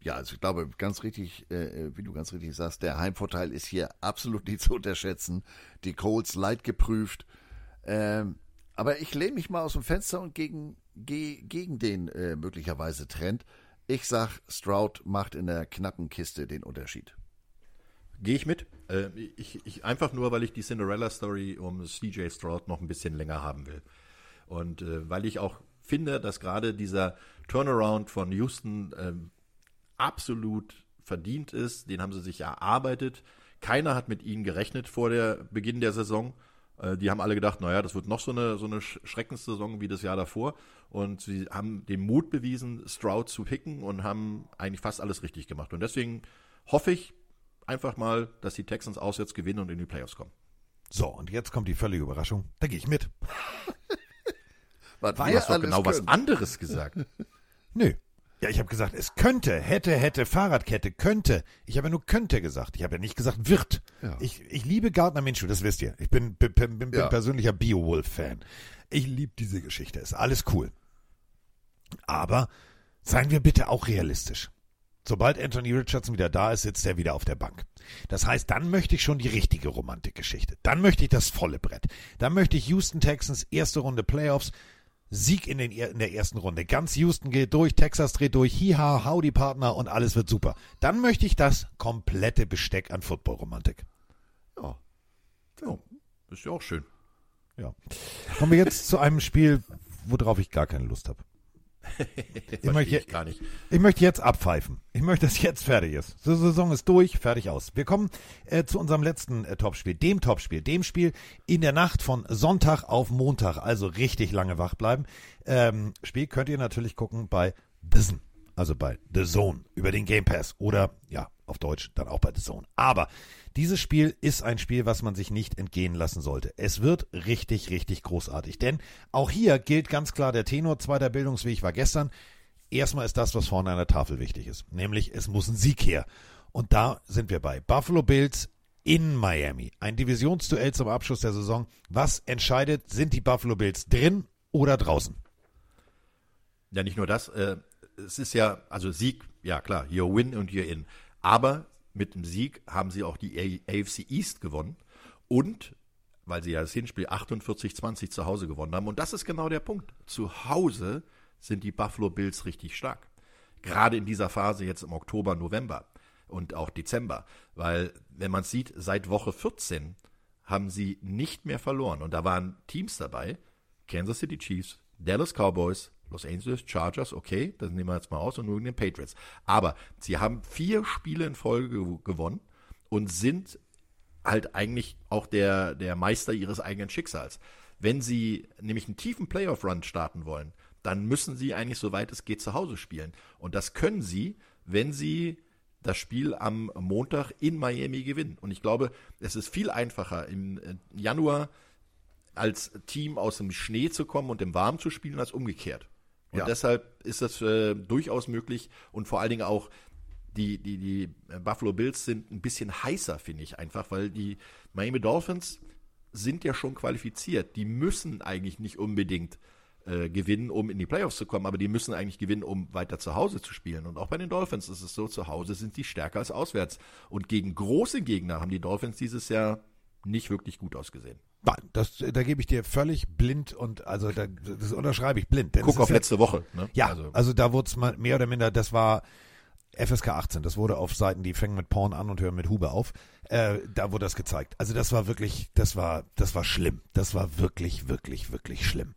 Ja, also ich glaube, ganz richtig, äh, äh, wie du ganz richtig sagst, der Heimvorteil ist hier absolut nicht zu unterschätzen. Die Colts leid geprüft. Ähm, aber ich lehne mich mal aus dem Fenster und gegen, ge, gegen den äh, möglicherweise Trend. Ich sag, Stroud macht in der knappen Kiste den Unterschied. Gehe ich mit. Äh, ich, ich, einfach nur, weil ich die Cinderella-Story um CJ Stroud noch ein bisschen länger haben will. Und äh, weil ich auch finde, dass gerade dieser Turnaround von Houston äh, absolut verdient ist. Den haben sie sich erarbeitet. Keiner hat mit ihnen gerechnet vor der Beginn der Saison. Äh, die haben alle gedacht, naja, das wird noch so eine, so eine Schreckenssaison wie das Jahr davor. Und sie haben den Mut bewiesen, Stroud zu picken und haben eigentlich fast alles richtig gemacht. Und deswegen hoffe ich einfach mal, dass die Texans auswärts gewinnen und in die Playoffs kommen. So, und jetzt kommt die völlige Überraschung. Da gehe ich mit. Was Du hast doch genau was können. anderes gesagt. Nö. Ja, ich habe gesagt, es könnte, hätte, hätte, Fahrradkette, könnte. Ich habe ja nur könnte gesagt. Ich habe ja nicht gesagt wird. Ja. Ich, ich liebe Gardner Minshew, das wisst ihr. Ich bin, bin, bin, bin Ja. persönlicher Beowulf-Fan. Ich liebe diese Geschichte. Ist alles cool. Aber seien wir bitte auch realistisch. Sobald Anthony Richardson wieder da ist, sitzt er wieder auf der Bank. Das heißt, dann möchte ich schon die richtige Romantikgeschichte. Dann möchte ich das volle Brett. Dann möchte ich Houston Texans erste Runde Playoffs. Sieg in, den, in der ersten Runde. Ganz Houston geht durch, Texas dreht durch, hiha, howdy Partner und alles wird super. Dann möchte ich das komplette Besteck an Football-Romantik. Ja. Ja, ist ja auch schön. Ja. Kommen wir jetzt zu einem Spiel, worauf ich gar keine Lust habe. Verstehe möchte- ich gar nicht. Ich möchte jetzt abpfeifen. Ich möchte, dass jetzt fertig ist. Die Saison ist durch, fertig aus. Wir kommen äh, zu unserem letzten äh, Topspiel, dem Topspiel, dem Spiel in der Nacht von Sonntag auf Montag, also richtig lange wach bleiben. Ähm, Spiel könnt ihr natürlich gucken bei DAZN, also bei The Zone, über den Game Pass oder ja, auf Deutsch dann auch bei The Zone. Aber dieses Spiel ist ein Spiel, was man sich nicht entgehen lassen sollte. Es wird richtig, richtig großartig. Denn auch hier gilt ganz klar der Tenor, zweiter Bildungsweg war gestern. Erstmal ist das, was vorne an der Tafel wichtig ist. Nämlich, es muss ein Sieg her. Und da sind wir bei Buffalo Bills in Miami. Ein Divisionsduell zum Abschluss der Saison. Was entscheidet, sind die Buffalo Bills drin oder draußen? Ja, nicht nur das. Äh, es ist ja, also Sieg, ja klar, you're win und you're in. Aber mit dem Sieg haben sie auch die AFC East gewonnen. Und, weil sie ja das Hinspiel 48-20 zu Hause gewonnen haben. Und das ist genau der Punkt. Zu Hause sind die Buffalo Bills richtig stark. Gerade in dieser Phase jetzt im Oktober, November und auch Dezember. Weil, wenn man es sieht, seit Woche 14 haben sie nicht mehr verloren. Und da waren Teams dabei, Kansas City Chiefs, Dallas Cowboys, Los Angeles Chargers, okay, das nehmen wir jetzt mal aus, und nur den Patriots. Aber sie haben vier Spiele in Folge gew- gewonnen und sind halt eigentlich auch der, der Meister ihres eigenen Schicksals. Wenn sie nämlich einen tiefen Playoff-Run starten wollen, dann müssen sie eigentlich, soweit es geht, zu Hause spielen. Und das können sie, wenn sie das Spiel am Montag in Miami gewinnen. Und ich glaube, es ist viel einfacher im äh, Januar als Team aus dem Schnee zu kommen und im Warm zu spielen, als umgekehrt. Und Ja. deshalb ist das äh, durchaus möglich und vor allen Dingen auch die, die, die Buffalo Bills sind ein bisschen heißer, finde ich einfach, weil die Miami Dolphins sind ja schon qualifiziert. Die müssen eigentlich nicht unbedingt äh, gewinnen, um in die Playoffs zu kommen, aber die müssen eigentlich gewinnen, um weiter zu Hause zu spielen. Und auch bei den Dolphins ist es so, zu Hause sind die stärker als auswärts. Und gegen große Gegner haben die Dolphins dieses Jahr nicht wirklich gut ausgesehen. Nein, das, da gebe ich dir völlig blind und also da, das unterschreibe ich blind. Guck auf ja- letzte Woche. Ne? Ja, also, also, da wurde es mal mehr oder minder, das war FSK 18, das wurde auf Seiten, die fängen mit Porn an und hören mit Hube auf. Äh, da wurde das gezeigt. Also das war wirklich, das war, das war schlimm. Das war wirklich, wirklich, wirklich schlimm.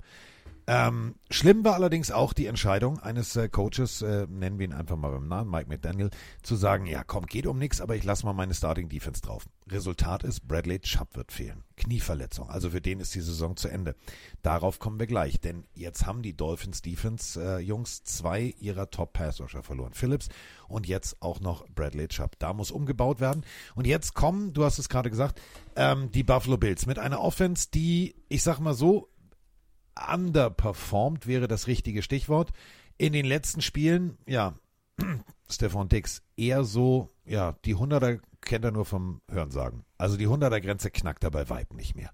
Ähm, schlimm war allerdings auch die Entscheidung eines äh, Coaches, äh, nennen wir ihn einfach mal beim Namen, Mike McDaniel, zu sagen, ja komm, geht um nichts, aber ich lasse mal meine Starting Defense drauf. Resultat ist, Bradley Chubb wird fehlen. Knieverletzung, also für den ist die Saison zu Ende. Darauf kommen wir gleich, denn jetzt haben die Dolphins Defense äh, Jungs zwei ihrer Top Pass Rusher verloren. Phillips und jetzt auch noch Bradley Chubb. Da muss umgebaut werden. Und jetzt kommen, du hast es gerade gesagt, ähm, die Buffalo Bills mit einer Offense, die, ich sag mal so, underperformed wäre das richtige Stichwort. In den letzten Spielen, ja, Stefan Dix, eher so, ja, die 100er kennt er nur vom Hörensagen. Also die 100er Grenze knackt er bei Weib nicht mehr.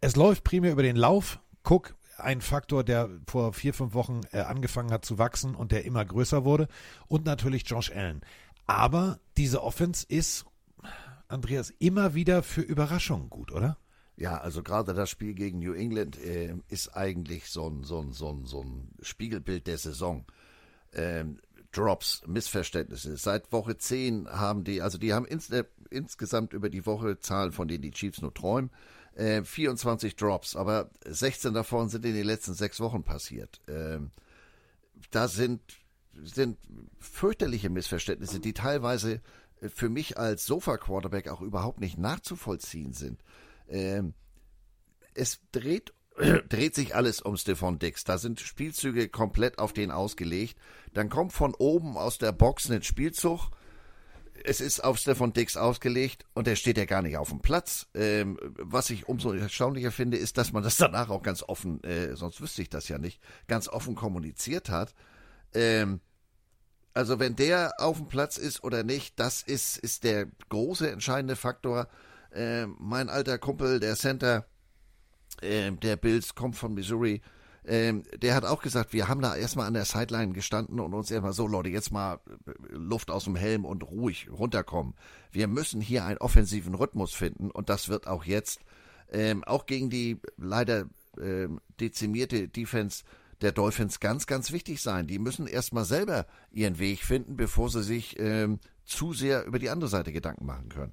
Es läuft primär über den Lauf. Guck, ein Faktor, der vor vier, fünf Wochen äh, angefangen hat zu wachsen und der immer größer wurde. Und natürlich Josh Allen. Aber diese Offense ist, Andreas, immer wieder für Überraschungen gut, oder? Ja, also gerade das Spiel gegen New England äh, ist eigentlich so ein, so, ein, so, ein, so ein Spiegelbild der Saison. Ähm, Drops, Missverständnisse. Seit Woche 10 haben die, also die haben ins, äh, insgesamt über die Woche Zahlen, von denen die Chiefs nur träumen, äh, 24 Drops, aber 16 davon sind in den letzten sechs Wochen passiert. Ähm, da sind, sind fürchterliche Missverständnisse, die teilweise äh, für mich als Sofa-Quarterback auch überhaupt nicht nachzuvollziehen sind. Ähm, es dreht dreht sich alles um Stefan Dix. Da sind Spielzüge komplett auf den ausgelegt. Dann kommt von oben aus der Box ein Spielzug. Es ist auf Stefan Dix ausgelegt und er steht ja gar nicht auf dem Platz. Ähm, was ich umso erstaunlicher finde, ist, dass man das danach auch ganz offen, äh, sonst wüsste ich das ja nicht, ganz offen kommuniziert hat. Ähm, also wenn der auf dem Platz ist oder nicht, das ist, ist der große entscheidende Faktor. Äh, mein alter Kumpel, der Center, äh, der Bills kommt von Missouri, ähm, der hat auch gesagt, wir haben da erstmal an der Sideline gestanden und uns erstmal so, Leute, jetzt mal äh, Luft aus dem Helm und ruhig runterkommen. Wir müssen hier einen offensiven Rhythmus finden und das wird auch jetzt, ähm, auch gegen die leider ähm, dezimierte Defense der Dolphins ganz, ganz wichtig sein. Die müssen erstmal selber ihren Weg finden, bevor sie sich ähm, zu sehr über die andere Seite Gedanken machen können.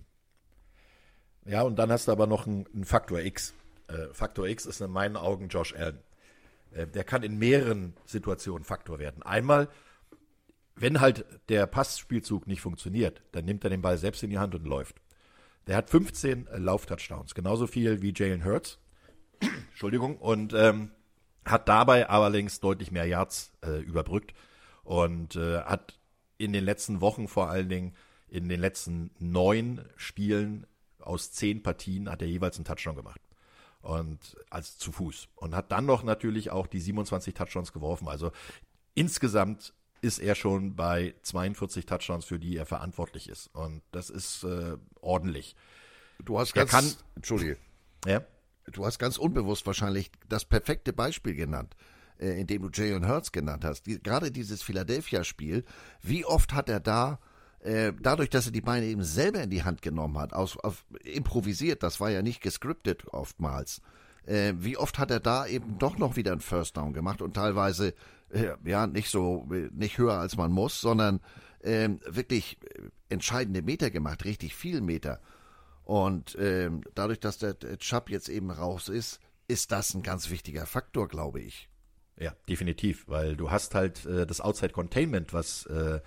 Ja, und dann hast du aber noch einen, einen Faktor X. Äh, Faktor X ist in meinen Augen Josh Allen. Äh, der kann in mehreren Situationen Faktor werden. Einmal, wenn halt der Passspielzug nicht funktioniert, dann nimmt er den Ball selbst in die Hand und läuft. Der hat 15 äh, Lauftouchdowns, genauso viel wie Jalen Hurts. Entschuldigung. Und ähm, hat dabei allerdings deutlich mehr Yards äh, überbrückt und äh, hat in den letzten Wochen vor allen Dingen in den letzten neun Spielen aus zehn Partien hat er jeweils einen Touchdown gemacht und als zu Fuß und hat dann noch natürlich auch die 27 Touchdowns geworfen. Also insgesamt ist er schon bei 42 Touchdowns, für die er verantwortlich ist und das ist äh, ordentlich. Du hast Er ganz, kann- Entschuldige, Ja, du hast ganz unbewusst wahrscheinlich das perfekte Beispiel genannt, äh, indem du Jalen Hurts genannt hast. Die, gerade dieses Philadelphia-Spiel, wie oft hat er da, äh, dadurch, dass er die Beine eben selber in die Hand genommen hat, aus, auf, improvisiert, das war ja nicht gescriptet oftmals, äh, wie oft hat er da eben doch noch wieder einen First Down gemacht und teilweise äh, ja nicht so äh, nicht höher als man muss, sondern ähm, wirklich äh, entscheidende Meter gemacht, richtig viel Meter. Und ähm, dadurch, dass der, der Chubb jetzt eben raus ist, ist das ein ganz wichtiger Faktor, glaube ich. Ja, definitiv, weil du hast halt äh, das Outside Containment, was äh,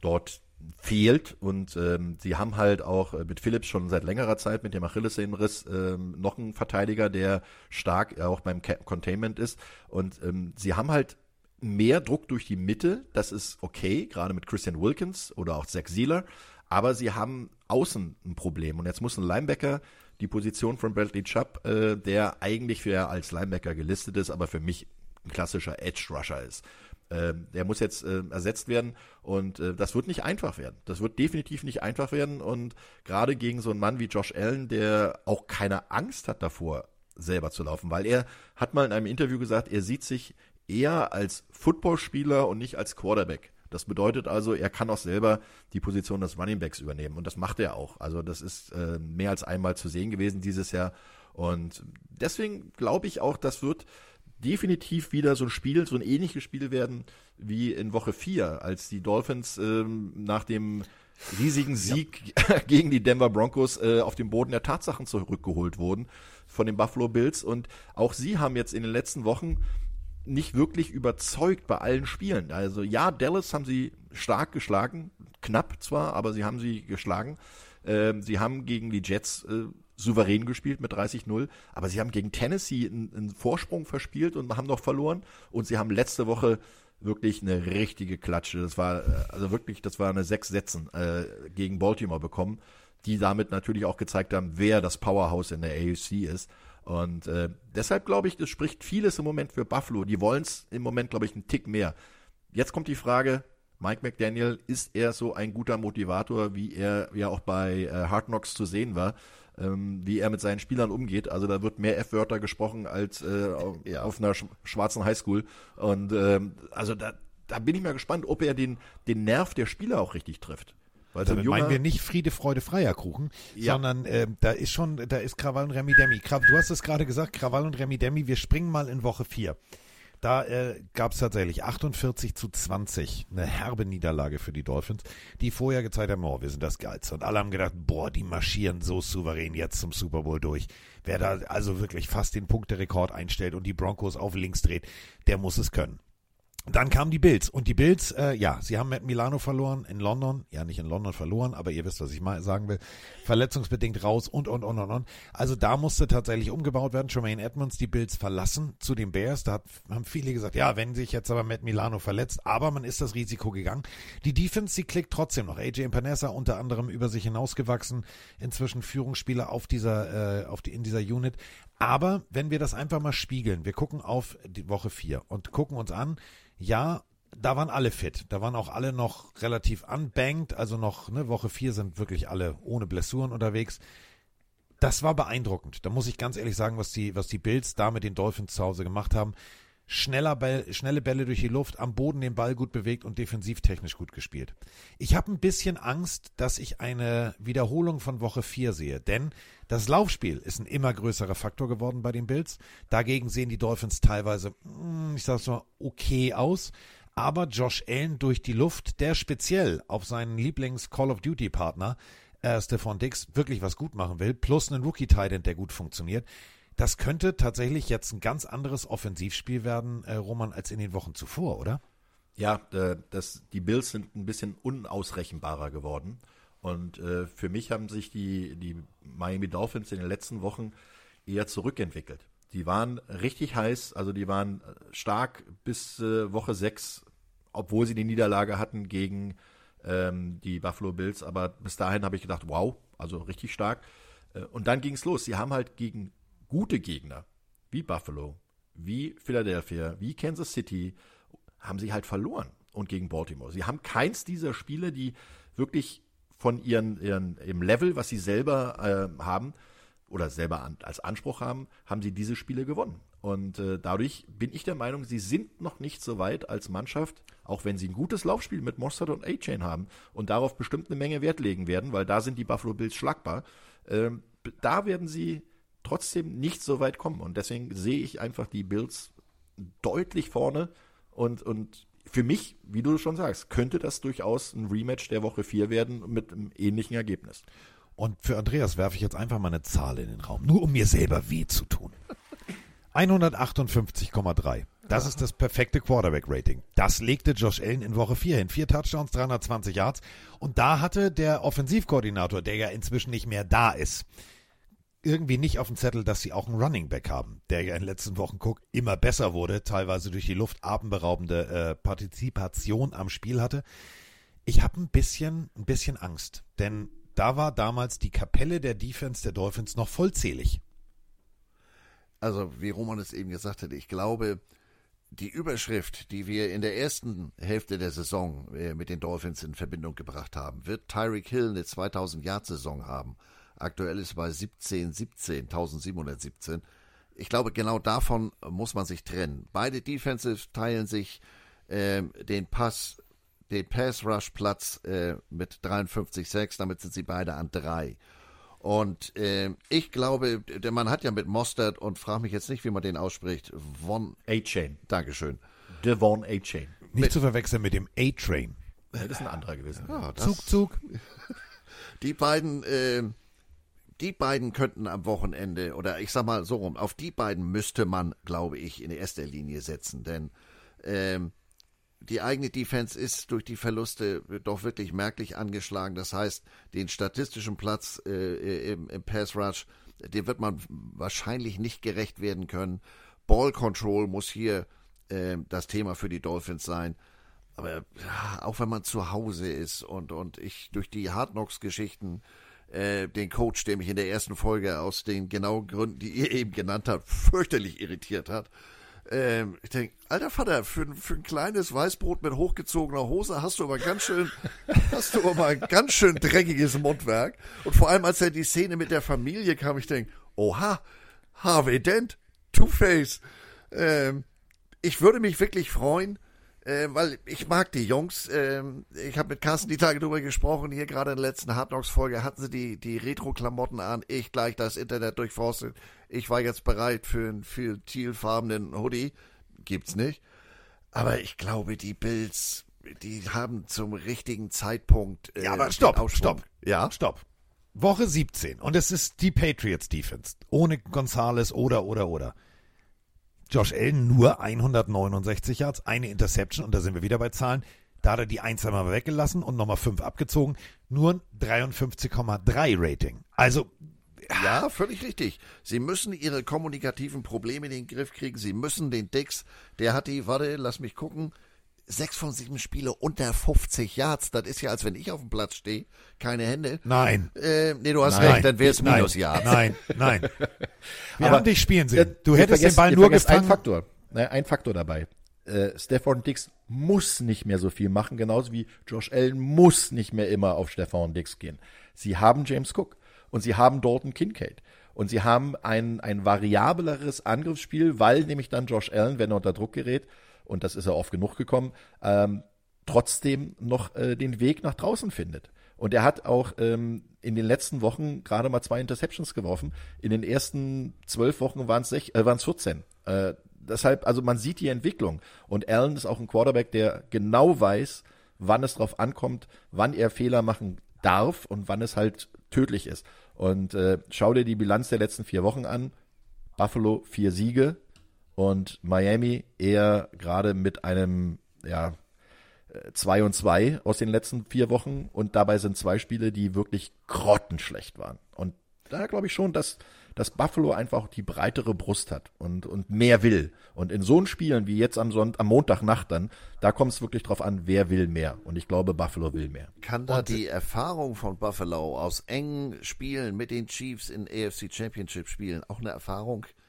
dort fehlt. Und ähm, sie haben halt auch äh, mit Phillips schon seit längerer Zeit mit dem Achillessehnenriss ähm, noch einen Verteidiger, der stark äh, auch beim Containment ist. Und ähm, sie haben halt mehr Druck durch die Mitte, das ist okay, gerade mit Christian Wilkins oder auch Zach Sealer, aber sie haben außen ein Problem. Und jetzt muss ein Linebacker die Position von Bradley Chubb, äh, der eigentlich für als Linebacker gelistet ist, aber für mich ein klassischer Edge Rusher ist. Ähm, der muss jetzt äh, ersetzt werden und äh, das wird nicht einfach werden. Das wird definitiv nicht einfach werden und gerade gegen so einen Mann wie Josh Allen, der auch keine Angst hat davor, selber zu laufen, weil er hat mal in einem Interview gesagt, er sieht sich eher als Footballspieler und nicht als Quarterback. Das bedeutet also, er kann auch selber die Position des Runningbacks übernehmen und das macht er auch. Also das ist äh, mehr als einmal zu sehen gewesen dieses Jahr und deswegen glaube ich auch, das wird definitiv wieder so ein Spiel, so ein ähnliches Spiel werden wie in Woche 4, als die Dolphins ähm, nach dem riesigen Sieg gegen die Denver Broncos äh, auf dem Boden der Tatsachen zurückgeholt wurden von den Buffalo Bills. Und auch sie haben jetzt in den letzten Wochen nicht wirklich überzeugt bei allen Spielen. Also ja, Dallas haben sie stark geschlagen, knapp zwar, aber sie haben sie geschlagen. Ähm, sie haben gegen die Jets äh, souverän gespielt mit 30-0, aber sie haben gegen Tennessee einen, einen Vorsprung verspielt und haben noch verloren. Und sie haben letzte Woche wirklich eine richtige Klatsche. Das war äh, also wirklich, das war eine sechs Sätzen äh, gegen Baltimore bekommen, die damit natürlich auch gezeigt haben, wer das Powerhouse in der AFC ist. Und äh, deshalb glaube ich, das spricht vieles im Moment für Buffalo. Die wollen es im Moment, glaube ich, einen Tick mehr. Jetzt kommt die Frage, Mike McDaniel, ist er so ein guter Motivator, wie er ja auch bei äh, Hard Knocks zu sehen war, ähm, wie er mit seinen Spielern umgeht? Also da wird mehr F-Wörter gesprochen als äh, auf, auf einer sch schwarzen Highschool. Und ähm, also da, da bin ich mal gespannt, ob er den, den Nerv der Spieler auch richtig trifft. Weil Damit junger- meinen wir nicht Friede, Freude, Freierkuchen, Ja. sondern ähm, da ist schon, da ist Krawall und Remi Demi. Du hast es gerade gesagt, Krawall und Remi Demi, wir springen mal in Woche 4. da äh, gab es tatsächlich 48 zu 20, eine herbe Niederlage für die Dolphins, die vorher gezeigt haben, oh, wir sind das Geilste. Und alle haben gedacht, boah, die marschieren so souverän jetzt zum Super Bowl durch. Wer da also wirklich fast den Punkterekord einstellt und die Broncos auf links dreht, der muss es können. Dann kamen die Bills und die Bills, äh, ja, sie haben mit Milano verloren in London, ja nicht in London verloren, aber ihr wisst, was ich mal sagen will, verletzungsbedingt raus und und und und und. Also da musste tatsächlich umgebaut werden. Tremaine Edmonds die Bills verlassen zu den Bears. Da hat, haben viele gesagt, ja, wenn sich jetzt aber Matt Milano verletzt, aber man ist das Risiko gegangen. Die Defense, sie klickt trotzdem noch. AJ Panessa unter anderem über sich hinausgewachsen, inzwischen Führungsspieler auf dieser, äh, auf die, in dieser Unit. Aber wenn wir das einfach mal spiegeln, wir gucken auf die Woche 4 und gucken uns an, ja, da waren alle fit. Da waren auch alle noch relativ unbanked, also noch, ne, Woche 4 sind wirklich alle ohne Blessuren unterwegs. Das war beeindruckend. Da muss ich ganz ehrlich sagen, was die, was die Bills da mit den Dolphins zu Hause gemacht haben. Schneller Ball, schnelle Bälle durch die Luft, am Boden den Ball gut bewegt und defensivtechnisch gut gespielt. Ich habe ein bisschen Angst, dass ich eine Wiederholung von Woche 4 sehe, denn das Laufspiel ist ein immer größerer Faktor geworden bei den Bills. Dagegen sehen die Dolphins teilweise, hm, ich sag's mal, okay aus. Aber Josh Allen durch die Luft, der speziell auf seinen Lieblings-Call of Duty-Partner, äh, Stephon Dix, wirklich was gut machen will, plus einen Rookie-Titan, der gut funktioniert, das könnte tatsächlich jetzt ein ganz anderes Offensivspiel werden, äh, Roman, als in den Wochen zuvor, oder? Ja, äh, das, die Bills sind ein bisschen unausrechenbarer geworden. Und äh, für mich haben sich die, die Miami Dolphins in den letzten Wochen eher zurückentwickelt. Die waren richtig heiß, also die waren äh, stark bis äh, Woche 6, obwohl sie die Niederlage hatten gegen ähm, die Buffalo Bills. Aber bis dahin habe ich gedacht, wow, also richtig stark. Äh, und dann ging es los. Sie haben halt gegen gute Gegner, wie Buffalo, wie Philadelphia, wie Kansas City, haben sie halt verloren. Und gegen Baltimore. Sie haben keins dieser Spiele, die wirklich von ihren, ihren im Level, was sie selber äh, haben oder selber an, als Anspruch haben, haben sie diese Spiele gewonnen. Und äh, dadurch bin ich der Meinung, sie sind noch nicht so weit als Mannschaft, auch wenn sie ein gutes Laufspiel mit Mossad und A-Chain haben und darauf bestimmt eine Menge Wert legen werden, weil da sind die Buffalo Bills schlagbar. Ähm, da werden sie trotzdem nicht so weit kommen. Und deswegen sehe ich einfach die Bills deutlich vorne. Und, und für mich, wie du schon sagst, könnte das durchaus ein Rematch der Woche 4 werden mit einem ähnlichen Ergebnis. Und für Andreas werfe ich jetzt einfach mal eine Zahl in den Raum, nur um mir selber weh zu tun. 158,3. Das ist das perfekte Quarterback-Rating. Das legte Josh Allen in Woche 4 hin. Vier Touchdowns, 320 Yards. Und da hatte der Offensivkoordinator, der ja inzwischen nicht mehr da ist, irgendwie nicht auf dem Zettel, dass sie auch einen Running Back haben, der ja in den letzten Wochen guck, immer besser wurde, teilweise durch die Luft atemberaubende äh, Partizipation am Spiel hatte. Ich habe ein bisschen, ein bisschen Angst, denn da war damals die Kapelle der Defense der Dolphins noch vollzählig. Also, wie Roman es eben gesagt hat, ich glaube, die Überschrift, die wir in der ersten Hälfte der Saison äh, mit den Dolphins in Verbindung gebracht haben, wird Tyreek Hill eine 2000-Yard-Saison haben. Aktuell ist bei 17, 17, 1717. Ich glaube, genau davon muss man sich trennen. Beide Defensives teilen sich äh, den Pass, den Pass Rush Platz äh, mit 53,6. Damit sind sie beide an drei. Und äh, ich glaube, der Mann hat ja mit Mostert und frag mich jetzt nicht, wie man den ausspricht. Von A-Chain. Dankeschön. Devon A-Chain. Nicht mit, zu verwechseln mit dem A-Train. Das ist ein anderer gewesen. Ja, Zug, Zug. Die beiden, äh, die beiden könnten am Wochenende, oder ich sag mal so rum, auf die beiden müsste man, glaube ich, in erster Linie setzen, denn ähm, die eigene Defense ist durch die Verluste doch wirklich merklich angeschlagen. Das heißt, den statistischen Platz äh, im, im Pass Rush, dem wird man wahrscheinlich nicht gerecht werden können. Ball Control muss hier äh, das Thema für die Dolphins sein. Aber ja, auch wenn man zu Hause ist und, und ich durch die Hard Knocks Geschichten äh, den Coach, der mich in der ersten Folge aus den genauen Gründen, die ihr eben genannt habt, fürchterlich irritiert hat. Ähm, ich denke, alter Vater, für, für ein kleines Weißbrot mit hochgezogener Hose hast du aber ganz schön, hast du aber ein ganz schön dreckiges Mundwerk. Und vor allem, als er die Szene mit der Familie kam, ich denke, oha, Harvey Dent, Two-Face. Ähm, ich würde mich wirklich freuen, äh, weil ich mag die Jungs. Ähm, ich habe mit Carsten die Tage drüber gesprochen. Hier gerade in der letzten Hard Knocks Folge hatten sie die, die Retro-Klamotten an. Ich gleich das Internet durchforstet. Ich war jetzt bereit für einen viel tealfarbenen Hoodie. gibt's nicht. Aber ich glaube, die Bills, die haben zum richtigen Zeitpunkt. Äh, Ja, aber stopp, stopp. Ja. Stopp. Woche 17 und es ist die Patriots Defense. Ohne Gonzales oder, oder, oder. Josh Allen nur 169 Yards, eine Interception und da sind wir wieder bei Zahlen. Da hat er die 1 einmal weggelassen und nochmal 5 abgezogen. Nur ein 53,3 Rating. Also, Ja, völlig richtig. Sie müssen ihre kommunikativen Probleme in den Griff kriegen. Sie müssen den Dix, der hat die, warte, lass mich gucken, sechs von sieben Spiele unter 50 Yards. Das ist ja, als wenn ich auf dem Platz stehe. Keine Hände. nein. Äh, nee, du hast Nein, recht, dann wäre es Minus Yards. Nein, nein. Wir Aber, haben dich spielen sehen. Du hättest den vergesst- Ball ihr nur gefangen. Ein Faktor, ne, ein Faktor dabei. Äh, Stefan Dix muss nicht mehr so viel machen, genauso wie Josh Allen muss nicht mehr immer auf Stefan Dix gehen. Sie haben James Cook und sie haben Dalton Kincaid. Und sie haben ein, ein variableres Angriffsspiel, weil nämlich dann Josh Allen, wenn er unter Druck gerät, und das ist er oft genug gekommen, ähm, trotzdem noch äh, den Weg nach draußen findet. Und er hat auch ähm, in den letzten Wochen gerade mal zwei Interceptions geworfen. In den ersten zwölf Wochen waren es äh, waren's 14. Äh, deshalb, also man sieht die Entwicklung. Und Allen ist auch ein Quarterback, der genau weiß, wann es drauf ankommt, wann er Fehler machen darf und wann es halt tödlich ist. Und äh, schau dir die Bilanz der letzten vier Wochen an. Buffalo vier Siege und Miami eher gerade mit einem, ja, 2 und 2 aus den letzten vier Wochen und dabei sind zwei Spiele, die wirklich grottenschlecht waren. Und da glaube ich schon, dass, dass Buffalo einfach die breitere Brust hat und, und mehr will. Und in so einen Spielen wie jetzt am, Sonntag, am Montagnacht dann, da kommt es wirklich drauf an, wer will mehr. Und ich glaube, Buffalo will mehr. Kann da die Erfahrung von Buffalo aus engen Spielen mit den Chiefs in AFC Championship Spielen auch eine Erfahrung, äh,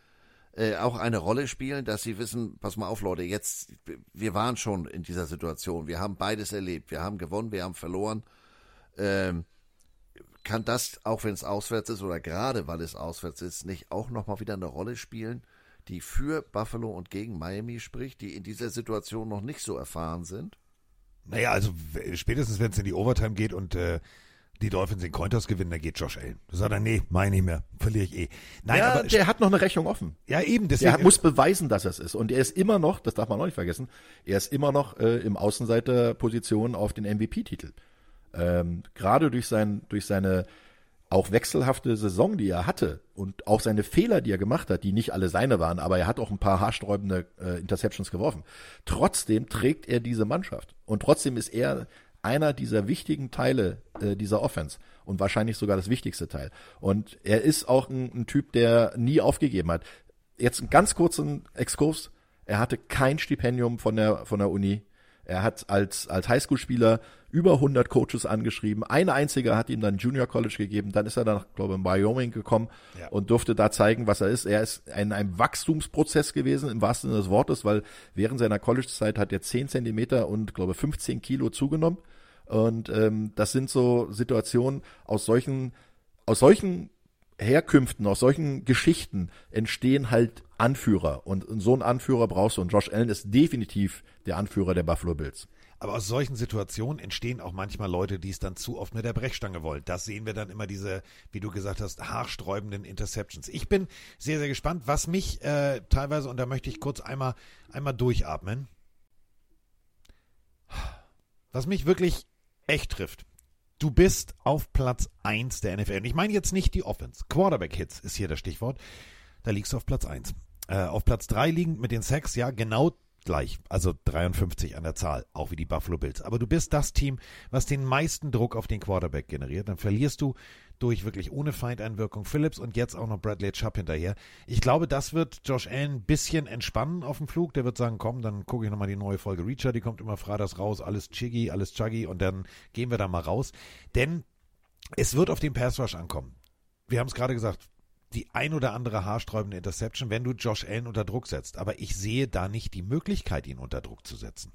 auch eine Rolle spielen, dass sie wissen, pass mal auf Leute, jetzt, wir waren schon in dieser Situation, wir haben beides erlebt, wir haben gewonnen, wir haben verloren. Ähm, kann das, auch wenn es auswärts ist oder gerade weil es auswärts ist, nicht auch nochmal wieder eine Rolle spielen, die für Buffalo und gegen Miami spricht, die in dieser Situation noch nicht so erfahren sind? Naja, also spätestens wenn es in die Overtime geht und äh, die Dolphins den Cointers gewinnen, dann geht Josh Allen. Da sagt er, nee, mach ich nicht mehr, verliere ich eh. Nein, ja, aber der hat noch eine Rechnung offen. ja eben, deswegen Der muss beweisen, dass er es ist. Und er ist immer noch, das darf man auch nicht vergessen, er ist immer noch äh, im Außenseiterposition auf den MVP-Titel. Ähm, Gerade durch, sein, durch seine auch wechselhafte Saison, die er hatte und auch seine Fehler, die er gemacht hat, die nicht alle seine waren, aber er hat auch ein paar haarsträubende äh, Interceptions geworfen. Trotzdem trägt er diese Mannschaft und trotzdem ist er einer dieser wichtigen Teile äh, dieser Offense und wahrscheinlich sogar das wichtigste Teil. Und er ist auch ein, ein Typ, der nie aufgegeben hat. Jetzt einen ganz kurzen Exkurs. Er hatte kein Stipendium von der, von der Uni. Er hat als, als Highschool-Spieler über 100 Coaches angeschrieben. Ein einziger hat ihm dann Junior College gegeben. Dann ist er dann, glaube ich, in Wyoming gekommen Ja. und durfte da zeigen, was er ist. Er ist in einem Wachstumsprozess gewesen, im wahrsten Sinne des Wortes, weil während seiner College-Zeit hat er 10 Zentimeter und, glaube ich, 15 Kilo zugenommen. Und ähm, das sind so Situationen aus solchen, aus solchen Herkünften, aus solchen Geschichten entstehen halt Anführer. Und so einen Anführer brauchst du. Und Josh Allen ist definitiv der Anführer der Buffalo Bills. Aber aus solchen Situationen entstehen auch manchmal Leute, die es dann zu oft mit der Brechstange wollen. Das sehen wir dann immer diese, wie du gesagt hast, haarsträubenden Interceptions. Ich bin sehr, sehr gespannt, was mich äh, teilweise, und da möchte ich kurz einmal, einmal durchatmen, was mich wirklich echt trifft. Du bist auf Platz 1 der NFL. Und ich meine jetzt nicht die Offense. Quarterback-Hits ist hier das Stichwort. Da liegst du auf Platz 1. Äh, auf Platz 3 liegen mit den Sacks, ja, genau gleich. Also 53 an der Zahl, auch wie die Buffalo Bills. Aber du bist das Team, was den meisten Druck auf den Quarterback generiert. Dann verlierst du durch wirklich ohne Feindeinwirkung Phillips und jetzt auch noch Bradley Chubb hinterher. Ich glaube, das wird Josh Allen ein bisschen entspannen auf dem Flug. Der wird sagen, komm, dann gucke ich nochmal die neue Folge Reacher, die kommt immer freitags raus, alles chiggy, alles chuggy und dann gehen wir da mal raus. Denn es wird auf den Pass Rush ankommen. Wir haben es gerade gesagt, die ein oder andere haarsträubende Interception, wenn du Josh Allen unter Druck setzt. Aber ich sehe da nicht die Möglichkeit, ihn unter Druck zu setzen.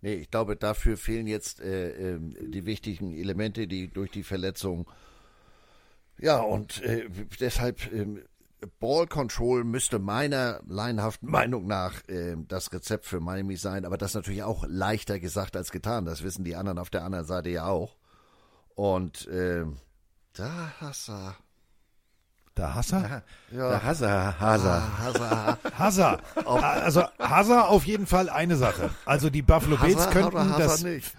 Nee, ich glaube, dafür fehlen jetzt äh, ähm, die wichtigen Elemente, die durch die Verletzung. Ja, und äh, deshalb ähm, Ball Control müsste meiner laienhaften Meinung nach ähm, das Rezept für Miami sein, aber das ist natürlich auch leichter gesagt als getan. Das wissen die anderen auf der anderen Seite ja auch. Und ähm, da hast du Der Hasser? Der Hazard, Hazard. Hazard. Hasser. Also Hasser auf jeden Fall eine Sache. Also die Buffalo Bills könnten das nicht?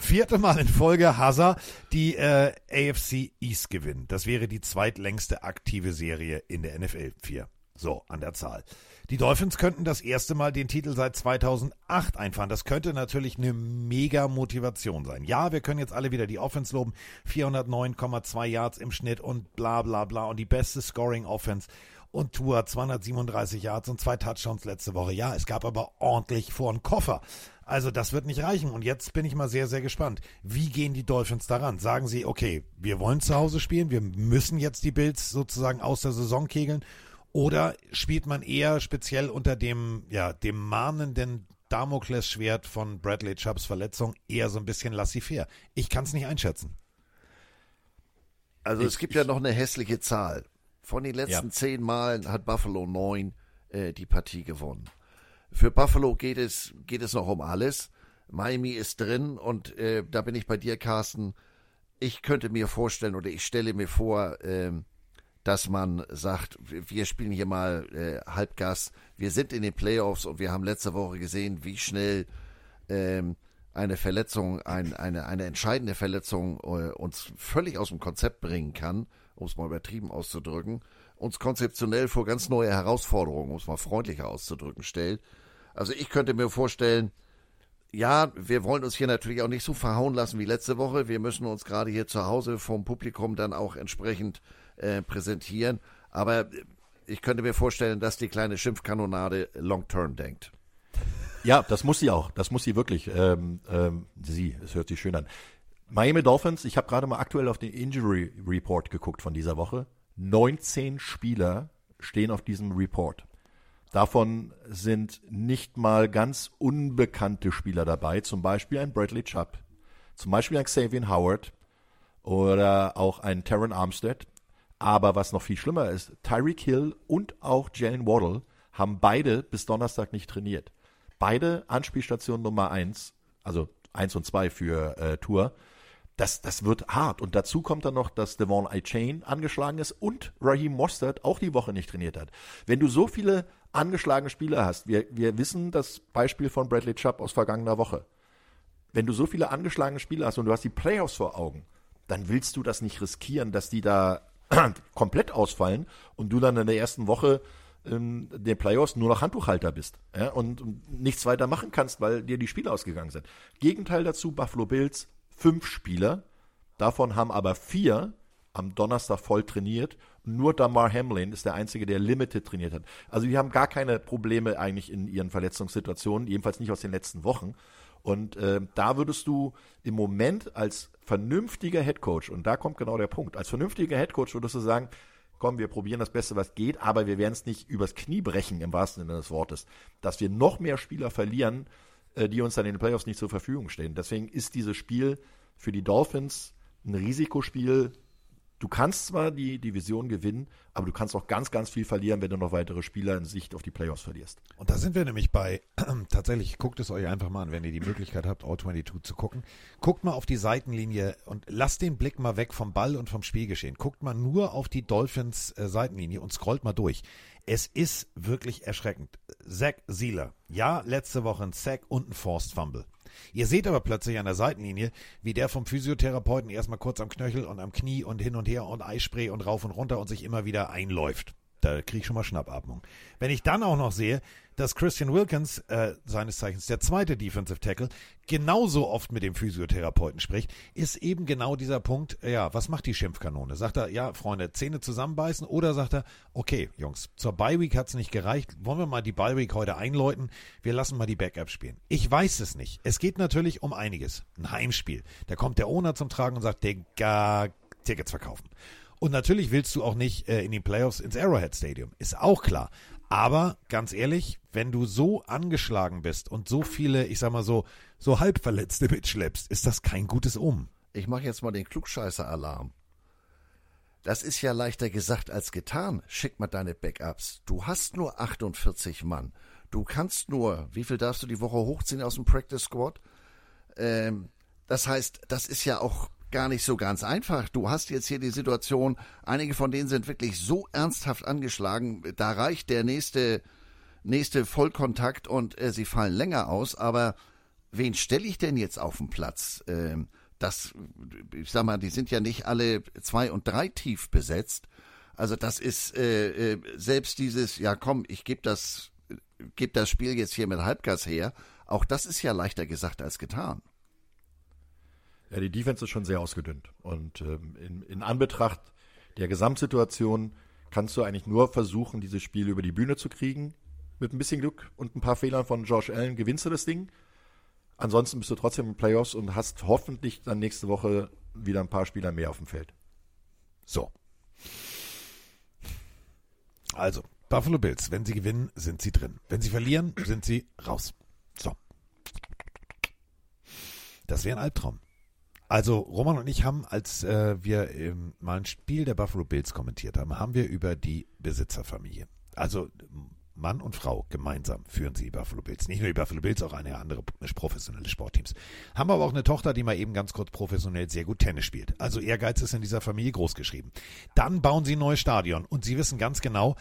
vierte Mal in Folge Hazard die äh, AFC East gewinnen. Das wäre die zweitlängste aktive Serie in der NFL. Vier. So, an der Zahl. Die Dolphins könnten das erste Mal den Titel seit 2008 einfahren. Das könnte natürlich eine mega Motivation sein. Ja, wir können jetzt alle wieder die Offense loben. 409,2 Yards im Schnitt und bla bla bla und die beste Scoring Offense. Und Tour 237 Yards und zwei Touchdowns letzte Woche. Ja, es gab aber ordentlich vor den Koffer. Also das wird nicht reichen. Und jetzt bin ich mal sehr, sehr gespannt. Wie gehen die Dolphins daran? Sagen sie, okay, wir wollen zu Hause spielen, wir müssen jetzt die Bills sozusagen aus der Saison kegeln. Oder spielt man eher speziell unter dem, ja, dem mahnenden Damoklesschwert von Bradley Chubbs Verletzung eher so ein bisschen laissez-faire? Ich kann es nicht einschätzen. Also es gibt ja noch eine hässliche Zahl. Von den letzten Ja. zehn Malen hat Buffalo neun äh, die Partie gewonnen. Für Buffalo geht es, geht es noch um alles. Miami ist drin und äh, da bin ich bei dir, Carsten. Ich könnte mir vorstellen oder ich stelle mir vor, ähm, dass man sagt, wir spielen hier mal äh, Halbgas. Wir sind in den Playoffs und wir haben letzte Woche gesehen, wie schnell ähm, eine Verletzung, ein, eine, eine entscheidende Verletzung äh, uns völlig aus dem Konzept bringen kann, um es mal übertrieben auszudrücken, uns konzeptionell vor ganz neue Herausforderungen, um es mal freundlicher auszudrücken, stellt. Also ich könnte mir vorstellen, ja, wir wollen uns hier natürlich auch nicht so verhauen lassen wie letzte Woche. Wir müssen uns gerade hier zu Hause vom Publikum dann auch entsprechend äh, präsentieren. Aber äh, ich könnte mir vorstellen, dass die kleine Schimpfkanonade long-term denkt. Ja, das muss sie auch. Das muss sie wirklich. Ähm, ähm, sie, es hört sich schön an. Miami Dolphins, ich habe gerade mal aktuell auf den Injury Report geguckt von dieser Woche. 19 Spieler stehen auf diesem Report. Davon sind nicht mal ganz unbekannte Spieler dabei, zum Beispiel ein Bradley Chubb, zum Beispiel ein Xavier Howard oder auch ein Terran Armstead. Aber was noch viel schlimmer ist, Tyreek Hill und auch Jalen Waddle haben beide bis Donnerstag nicht trainiert. Beide Anspielstation Nummer eins, also eins und zwei für äh, Tour. Das, das wird hart. Und dazu kommt dann noch, dass Devon Chain angeschlagen ist und Raheem Mostert auch die Woche nicht trainiert hat. Wenn du so viele angeschlagene Spieler hast, wir, wir wissen das Beispiel von Bradley Chubb aus vergangener Woche. Wenn du so viele angeschlagene Spieler hast und du hast die Playoffs vor Augen, dann willst du das nicht riskieren, dass die da komplett ausfallen und du dann in der ersten Woche in den Playoffs nur noch Handtuchhalter bist ja, und, und nichts weiter machen kannst, weil dir die Spiele ausgegangen sind. Gegenteil dazu, Buffalo Bills, fünf Spieler, davon haben aber vier am Donnerstag voll trainiert. Nur Damar Hamlin ist der Einzige, der Limited trainiert hat. Also die haben gar keine Probleme eigentlich in ihren Verletzungssituationen, jedenfalls nicht aus den letzten Wochen. Und äh, da würdest du im Moment als vernünftiger Headcoach, und da kommt genau der Punkt, als vernünftiger Headcoach würdest du sagen, komm, wir probieren das Beste, was geht, aber wir werden es nicht übers Knie brechen, im wahrsten Sinne des Wortes, dass wir noch mehr Spieler verlieren, äh, die uns dann in den Playoffs nicht zur Verfügung stehen. Deswegen ist dieses Spiel für die Dolphins ein Risikospiel. Du kannst zwar die Division gewinnen, aber du kannst auch ganz, ganz viel verlieren, wenn du noch weitere Spieler in Sicht auf die Playoffs verlierst. Und da sind wir nämlich bei, tatsächlich, guckt es euch einfach mal an, wenn ihr die Möglichkeit habt, All-22 zu gucken. Guckt mal auf die Seitenlinie und lasst den Blick mal weg vom Ball und vom Spielgeschehen. Guckt mal nur auf die Dolphins äh, Seitenlinie und scrollt mal durch. Es ist wirklich erschreckend. Zach Sieler, ja, letzte Woche ein Sack und ein Forced Fumble. Ihr seht aber plötzlich an der Seitenlinie, wie der vom Physiotherapeuten erstmal kurz am Knöchel und am Knie und hin und her und Eispray und rauf und runter und sich immer wieder einläuft. Da kriege ich schon mal Schnappatmung. Wenn ich dann auch noch sehe, dass Christian Wilkins, äh, seines Zeichens der zweite Defensive Tackle, genauso oft mit dem Physiotherapeuten spricht, ist eben genau dieser Punkt, ja, was macht die Schimpfkanone? Sagt er, ja, Freunde, Zähne zusammenbeißen oder sagt er, okay, Jungs, zur Bye-Week hat's nicht gereicht, wollen wir mal die Bye-Week heute einläuten, wir lassen mal die Backups spielen. Ich weiß es nicht. Es geht natürlich um einiges. Ein Heimspiel. Da kommt der Owner zum Tragen und sagt, Digga, Tickets verkaufen. Und natürlich willst du auch nicht äh, in die Playoffs ins Arrowhead Stadium. Ist auch klar. Aber ganz ehrlich, wenn du so angeschlagen bist und so viele, ich sag mal so, so Halbverletzte mitschleppst, ist das kein gutes Um. Ich mache jetzt mal den Klugscheißer-Alarm. Das ist ja leichter gesagt als getan. Schick mal deine Backups. Du hast nur 48 Mann. Du kannst nur, wie viel darfst du die Woche hochziehen aus dem Practice Squad? Ähm, das heißt, das ist ja auch gar nicht so ganz einfach. Du hast jetzt hier die Situation, einige von denen sind wirklich so ernsthaft angeschlagen, da reicht der nächste, nächste Vollkontakt und äh, sie fallen länger aus, aber wen stelle ich denn jetzt auf den Platz? Ähm, das, ich sag mal, die sind ja nicht alle zwei und drei tief besetzt. Also das ist äh, äh, selbst dieses, ja komm, ich gebe das, geb das Spiel jetzt hier mit Halbgas her. Auch das ist ja leichter gesagt als getan. Ja, die Defense ist schon sehr ausgedünnt. Und ähm, in, in Anbetracht der Gesamtsituation kannst du eigentlich nur versuchen, dieses Spiel über die Bühne zu kriegen. Mit ein bisschen Glück und ein paar Fehlern von Josh Allen gewinnst du das Ding. Ansonsten bist du trotzdem in Playoffs und hast hoffentlich dann nächste Woche wieder ein paar Spieler mehr auf dem Feld. So. Also, Buffalo Bills, wenn sie gewinnen, sind sie drin. Wenn sie verlieren, sind sie raus. So. Das wäre ein Albtraum. Also Roman und ich haben, als äh, wir ähm, mal ein Spiel der Buffalo Bills kommentiert haben, haben wir über die Besitzerfamilie. Also Mann und Frau gemeinsam führen sie die Buffalo Bills. Nicht nur die Buffalo Bills, auch eine andere professionelle Sportteams. Haben aber auch eine Tochter, die mal eben ganz kurz professionell sehr gut Tennis spielt. Also Ehrgeiz ist in dieser Familie groß geschrieben. Dann bauen sie ein neues Stadion und sie wissen ganz genau,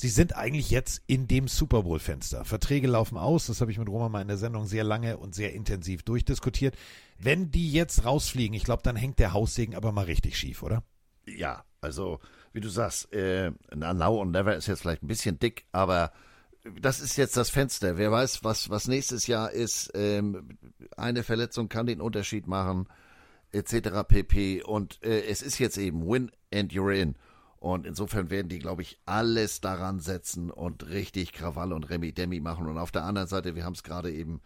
Sie sind eigentlich jetzt in dem Super Bowl-Fenster. Verträge laufen aus, das habe ich mit Roman mal in der Sendung sehr lange und sehr intensiv durchdiskutiert. Wenn die jetzt rausfliegen, ich glaube, dann hängt der Haussegen aber mal richtig schief, oder? Ja, also wie du sagst, äh, Now und Never ist jetzt vielleicht ein bisschen dick, aber das ist jetzt das Fenster. Wer weiß, was, was nächstes Jahr ist. Ähm, eine Verletzung kann den Unterschied machen, etc. pp. Und äh, es ist jetzt eben Win and you're in. Und insofern werden die, glaube ich, alles daran setzen und richtig Krawall und Remi Demi machen. Und auf der anderen Seite, wir haben es gerade eben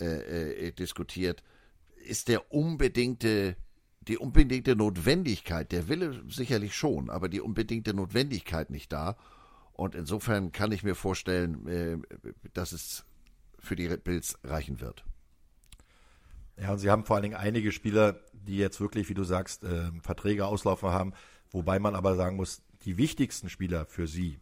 äh, äh, diskutiert, ist der unbedingte, die unbedingte Notwendigkeit, der Wille sicherlich schon, aber die unbedingte Notwendigkeit nicht da. Und insofern kann ich mir vorstellen, äh, dass es für die Bills reichen wird. Ja, und sie haben vor allen Dingen einige Spieler, die jetzt wirklich, wie du sagst, äh, Verträge auslaufen haben Wobei man aber sagen muss, die wichtigsten Spieler für sie,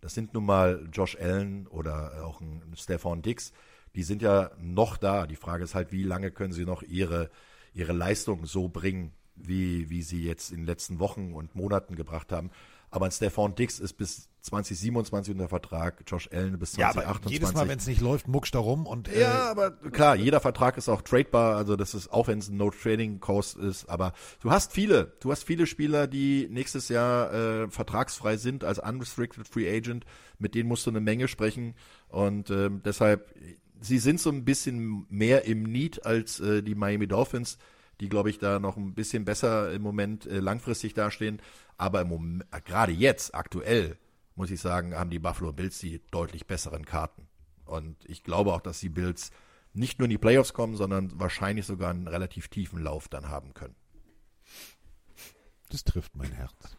das sind nun mal Josh Allen oder auch ein Stefan Dix, die sind ja noch da. Die Frage ist halt, wie lange können sie noch ihre, ihre Leistung so bringen, wie, wie sie jetzt in den letzten Wochen und Monaten gebracht haben. Aber ein Stefan Dix ist bis 2027 unter Vertrag, Josh Allen bis 2028. Ja, jedes Mal, wenn es nicht läuft, muckst da rum und. Äh, ja, aber klar, jeder Vertrag ist auch tradebar, also das ist, auch wenn es ein No-Trading-Cost ist, aber du hast viele, du hast viele Spieler, die nächstes Jahr äh, vertragsfrei sind als Unrestricted Free Agent, mit denen musst du eine Menge sprechen und äh, deshalb, sie sind so ein bisschen mehr im Need als äh, die Miami Dolphins die, glaube ich, da noch ein bisschen besser im Moment äh, langfristig dastehen. Aber im Moment, äh, gerade jetzt, aktuell, muss ich sagen, haben die Buffalo Bills die deutlich besseren Karten. Und ich glaube auch, dass die Bills nicht nur in die Playoffs kommen, sondern wahrscheinlich sogar einen relativ tiefen Lauf dann haben können. Das trifft mein Herz.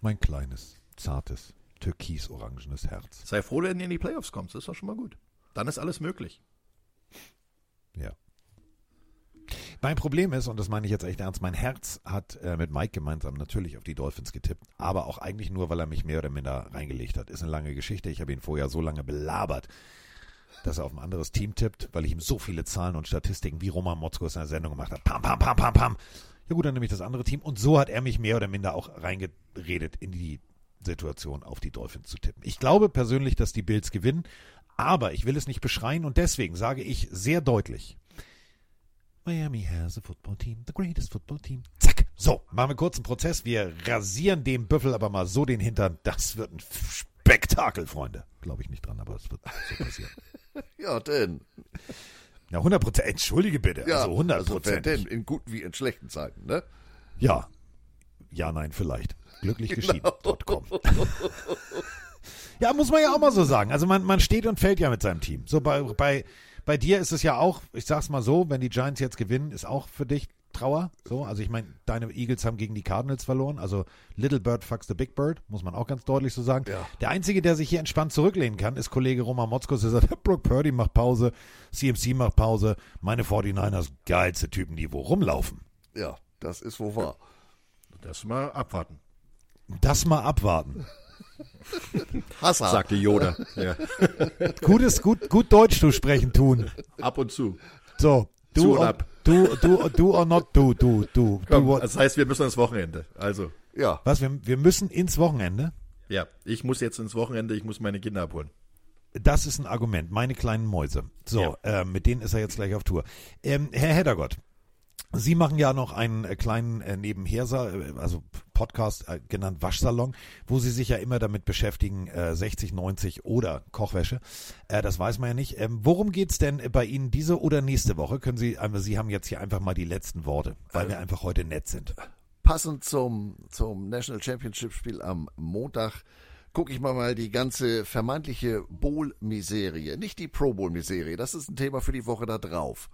Mein kleines, zartes, türkis-orangenes Herz. Sei froh, wenn du in die Playoffs kommst. Das ist doch schon mal gut. Dann ist alles möglich. Ja. Mein Problem ist, und das meine ich jetzt echt ernst, mein Herz hat äh, mit Mike gemeinsam natürlich auf die Dolphins getippt, aber auch eigentlich nur, weil er mich mehr oder minder reingelegt hat. Ist eine lange Geschichte. Ich habe ihn vorher so lange belabert, dass er auf ein anderes Team tippt, weil ich ihm so viele Zahlen und Statistiken wie Roman Motzkos in der Sendung gemacht habe. Pam, pam, pam, pam, pam. Ja gut, dann nehme ich das andere Team. Und so hat er mich mehr oder minder auch reingeredet in die Situation, auf die Dolphins zu tippen. Ich glaube persönlich, dass die Bills gewinnen, aber ich will es nicht beschreien und deswegen sage ich sehr deutlich, Miami has a football team, the greatest football team. Zack. So, machen wir kurz einen Prozess. Wir rasieren dem Büffel aber mal so den Hintern. Das wird ein Spektakel, Freunde. Glaube ich nicht dran, aber es wird so passieren. ja, denn. Ja, 100 Prozent. Entschuldige bitte. Ja, also 100 Prozent. Also in guten wie in schlechten Zeiten, ne? Ja. Ja, nein, vielleicht. Glücklich genau. geschieden.com. ja, muss man ja auch mal so sagen. Also man, man steht und fällt ja mit seinem Team. So bei, bei bei dir ist es ja auch, ich sag's mal so, wenn die Giants jetzt gewinnen, ist auch für dich Trauer. So, also ich meine, deine Eagles haben gegen die Cardinals verloren. Also Little Bird fucks the Big Bird, muss man auch ganz deutlich so sagen. Ja. Der Einzige, der sich hier entspannt zurücklehnen kann, ist Kollege Roman Motzkos, der sagt, Brooke Purdy macht Pause, CMC macht Pause, meine 49ers, geilste Typen, die wo rumlaufen. Ja, das ist wo wahr. Das mal abwarten. Das mal abwarten. Hasser. Sagte Yoda. Ja. Gutes, gut, gut Deutsch zu sprechen tun. Ab und zu. So, du, und, Du, du, du or not du, du, du. Komm, du das heißt, wir müssen ins Wochenende. Also, Ja, was, wir, wir müssen ins Wochenende? ja, ich muss jetzt ins Wochenende, ich muss meine Kinder abholen. Das ist ein Argument. Meine kleinen Mäuse. So, Ja. äh, mit denen ist er jetzt gleich auf Tour. Ähm, Herr Heddergott, Sie machen ja noch einen äh, kleinen äh, Nebenhersa, äh, also Podcast äh, genannt Waschsalon, wo Sie sich ja immer damit beschäftigen, äh, 60, 90 oder Kochwäsche. Äh, das weiß man ja nicht. Ähm, worum geht's denn bei Ihnen diese oder nächste Woche? Können Sie, einfach, Sie haben jetzt hier einfach mal die letzten Worte, weil wir einfach heute nett sind. passend zum, zum National Championship Spiel am Montag gucke ich mal mal die ganze vermeintliche Bowl-Miserie, nicht die Pro Bowl-Miserie, das ist ein Thema für die Woche da drauf,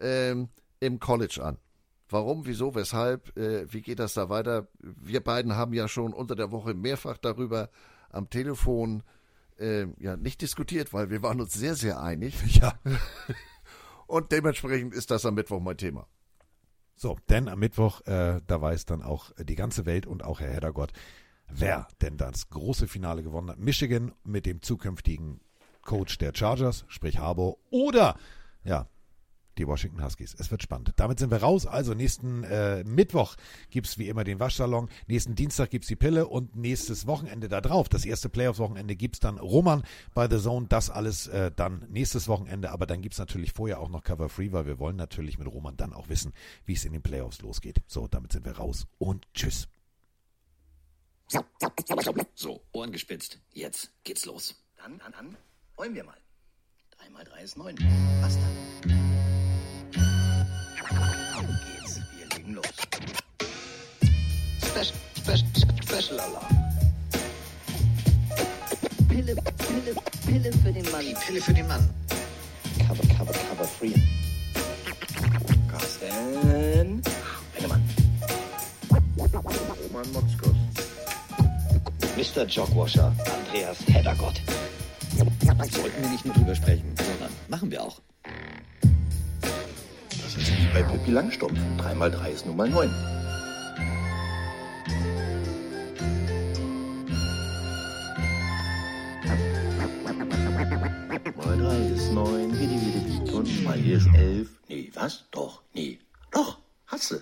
ähm, im College an. Warum, wieso, weshalb, äh, wie geht das da weiter? Wir beiden haben ja schon unter der Woche mehrfach darüber am Telefon äh, ja nicht diskutiert, weil wir waren uns sehr, sehr einig. Ja. Und dementsprechend ist das am Mittwoch mein Thema. So, denn am Mittwoch, äh, da weiß dann auch die ganze Welt und auch Herr Heddergott, wer denn das große Finale gewonnen hat. Michigan mit dem zukünftigen Coach der Chargers, sprich Harbour, oder ja, die Washington Huskies. Es wird spannend. Damit sind wir raus. Also nächsten äh, Mittwoch gibt's wie immer den Waschsalon, nächsten Dienstag gibt's die Pille und nächstes Wochenende da drauf, das erste Playoffs-Wochenende gibt's dann Roman bei The Zone. Das alles äh, dann nächstes Wochenende, aber dann gibt's natürlich vorher auch noch Cover Free, weil wir wollen natürlich mit Roman dann auch wissen, wie es in den Playoffs losgeht. So, damit sind wir raus und tschüss. So, Ohren gespitzt. Jetzt geht's los. Dann, dann, dann, wollen wir mal. Drei mal drei ist neun. Was dann? Auf geht's. Wir legen los. Special, Special, Special Alarm. Pille, Pille, Pille für den Mann. Die Pille für den Mann. Cover, cover, cover free. Carsten. Bennemann. Roman Motzkos. Mr. Jogwasher, Andreas Heddergott. Sollten wir nicht nur drüber sprechen, sondern machen wir auch. Ist wie bei Pippi Langstrumpf. 3 mal 3 ist nun mal 9. Mal 3 ist 9, wie die, wie die, wie. Und mal hier ist 11. Nee, was? Doch, nee. Doch, hast du.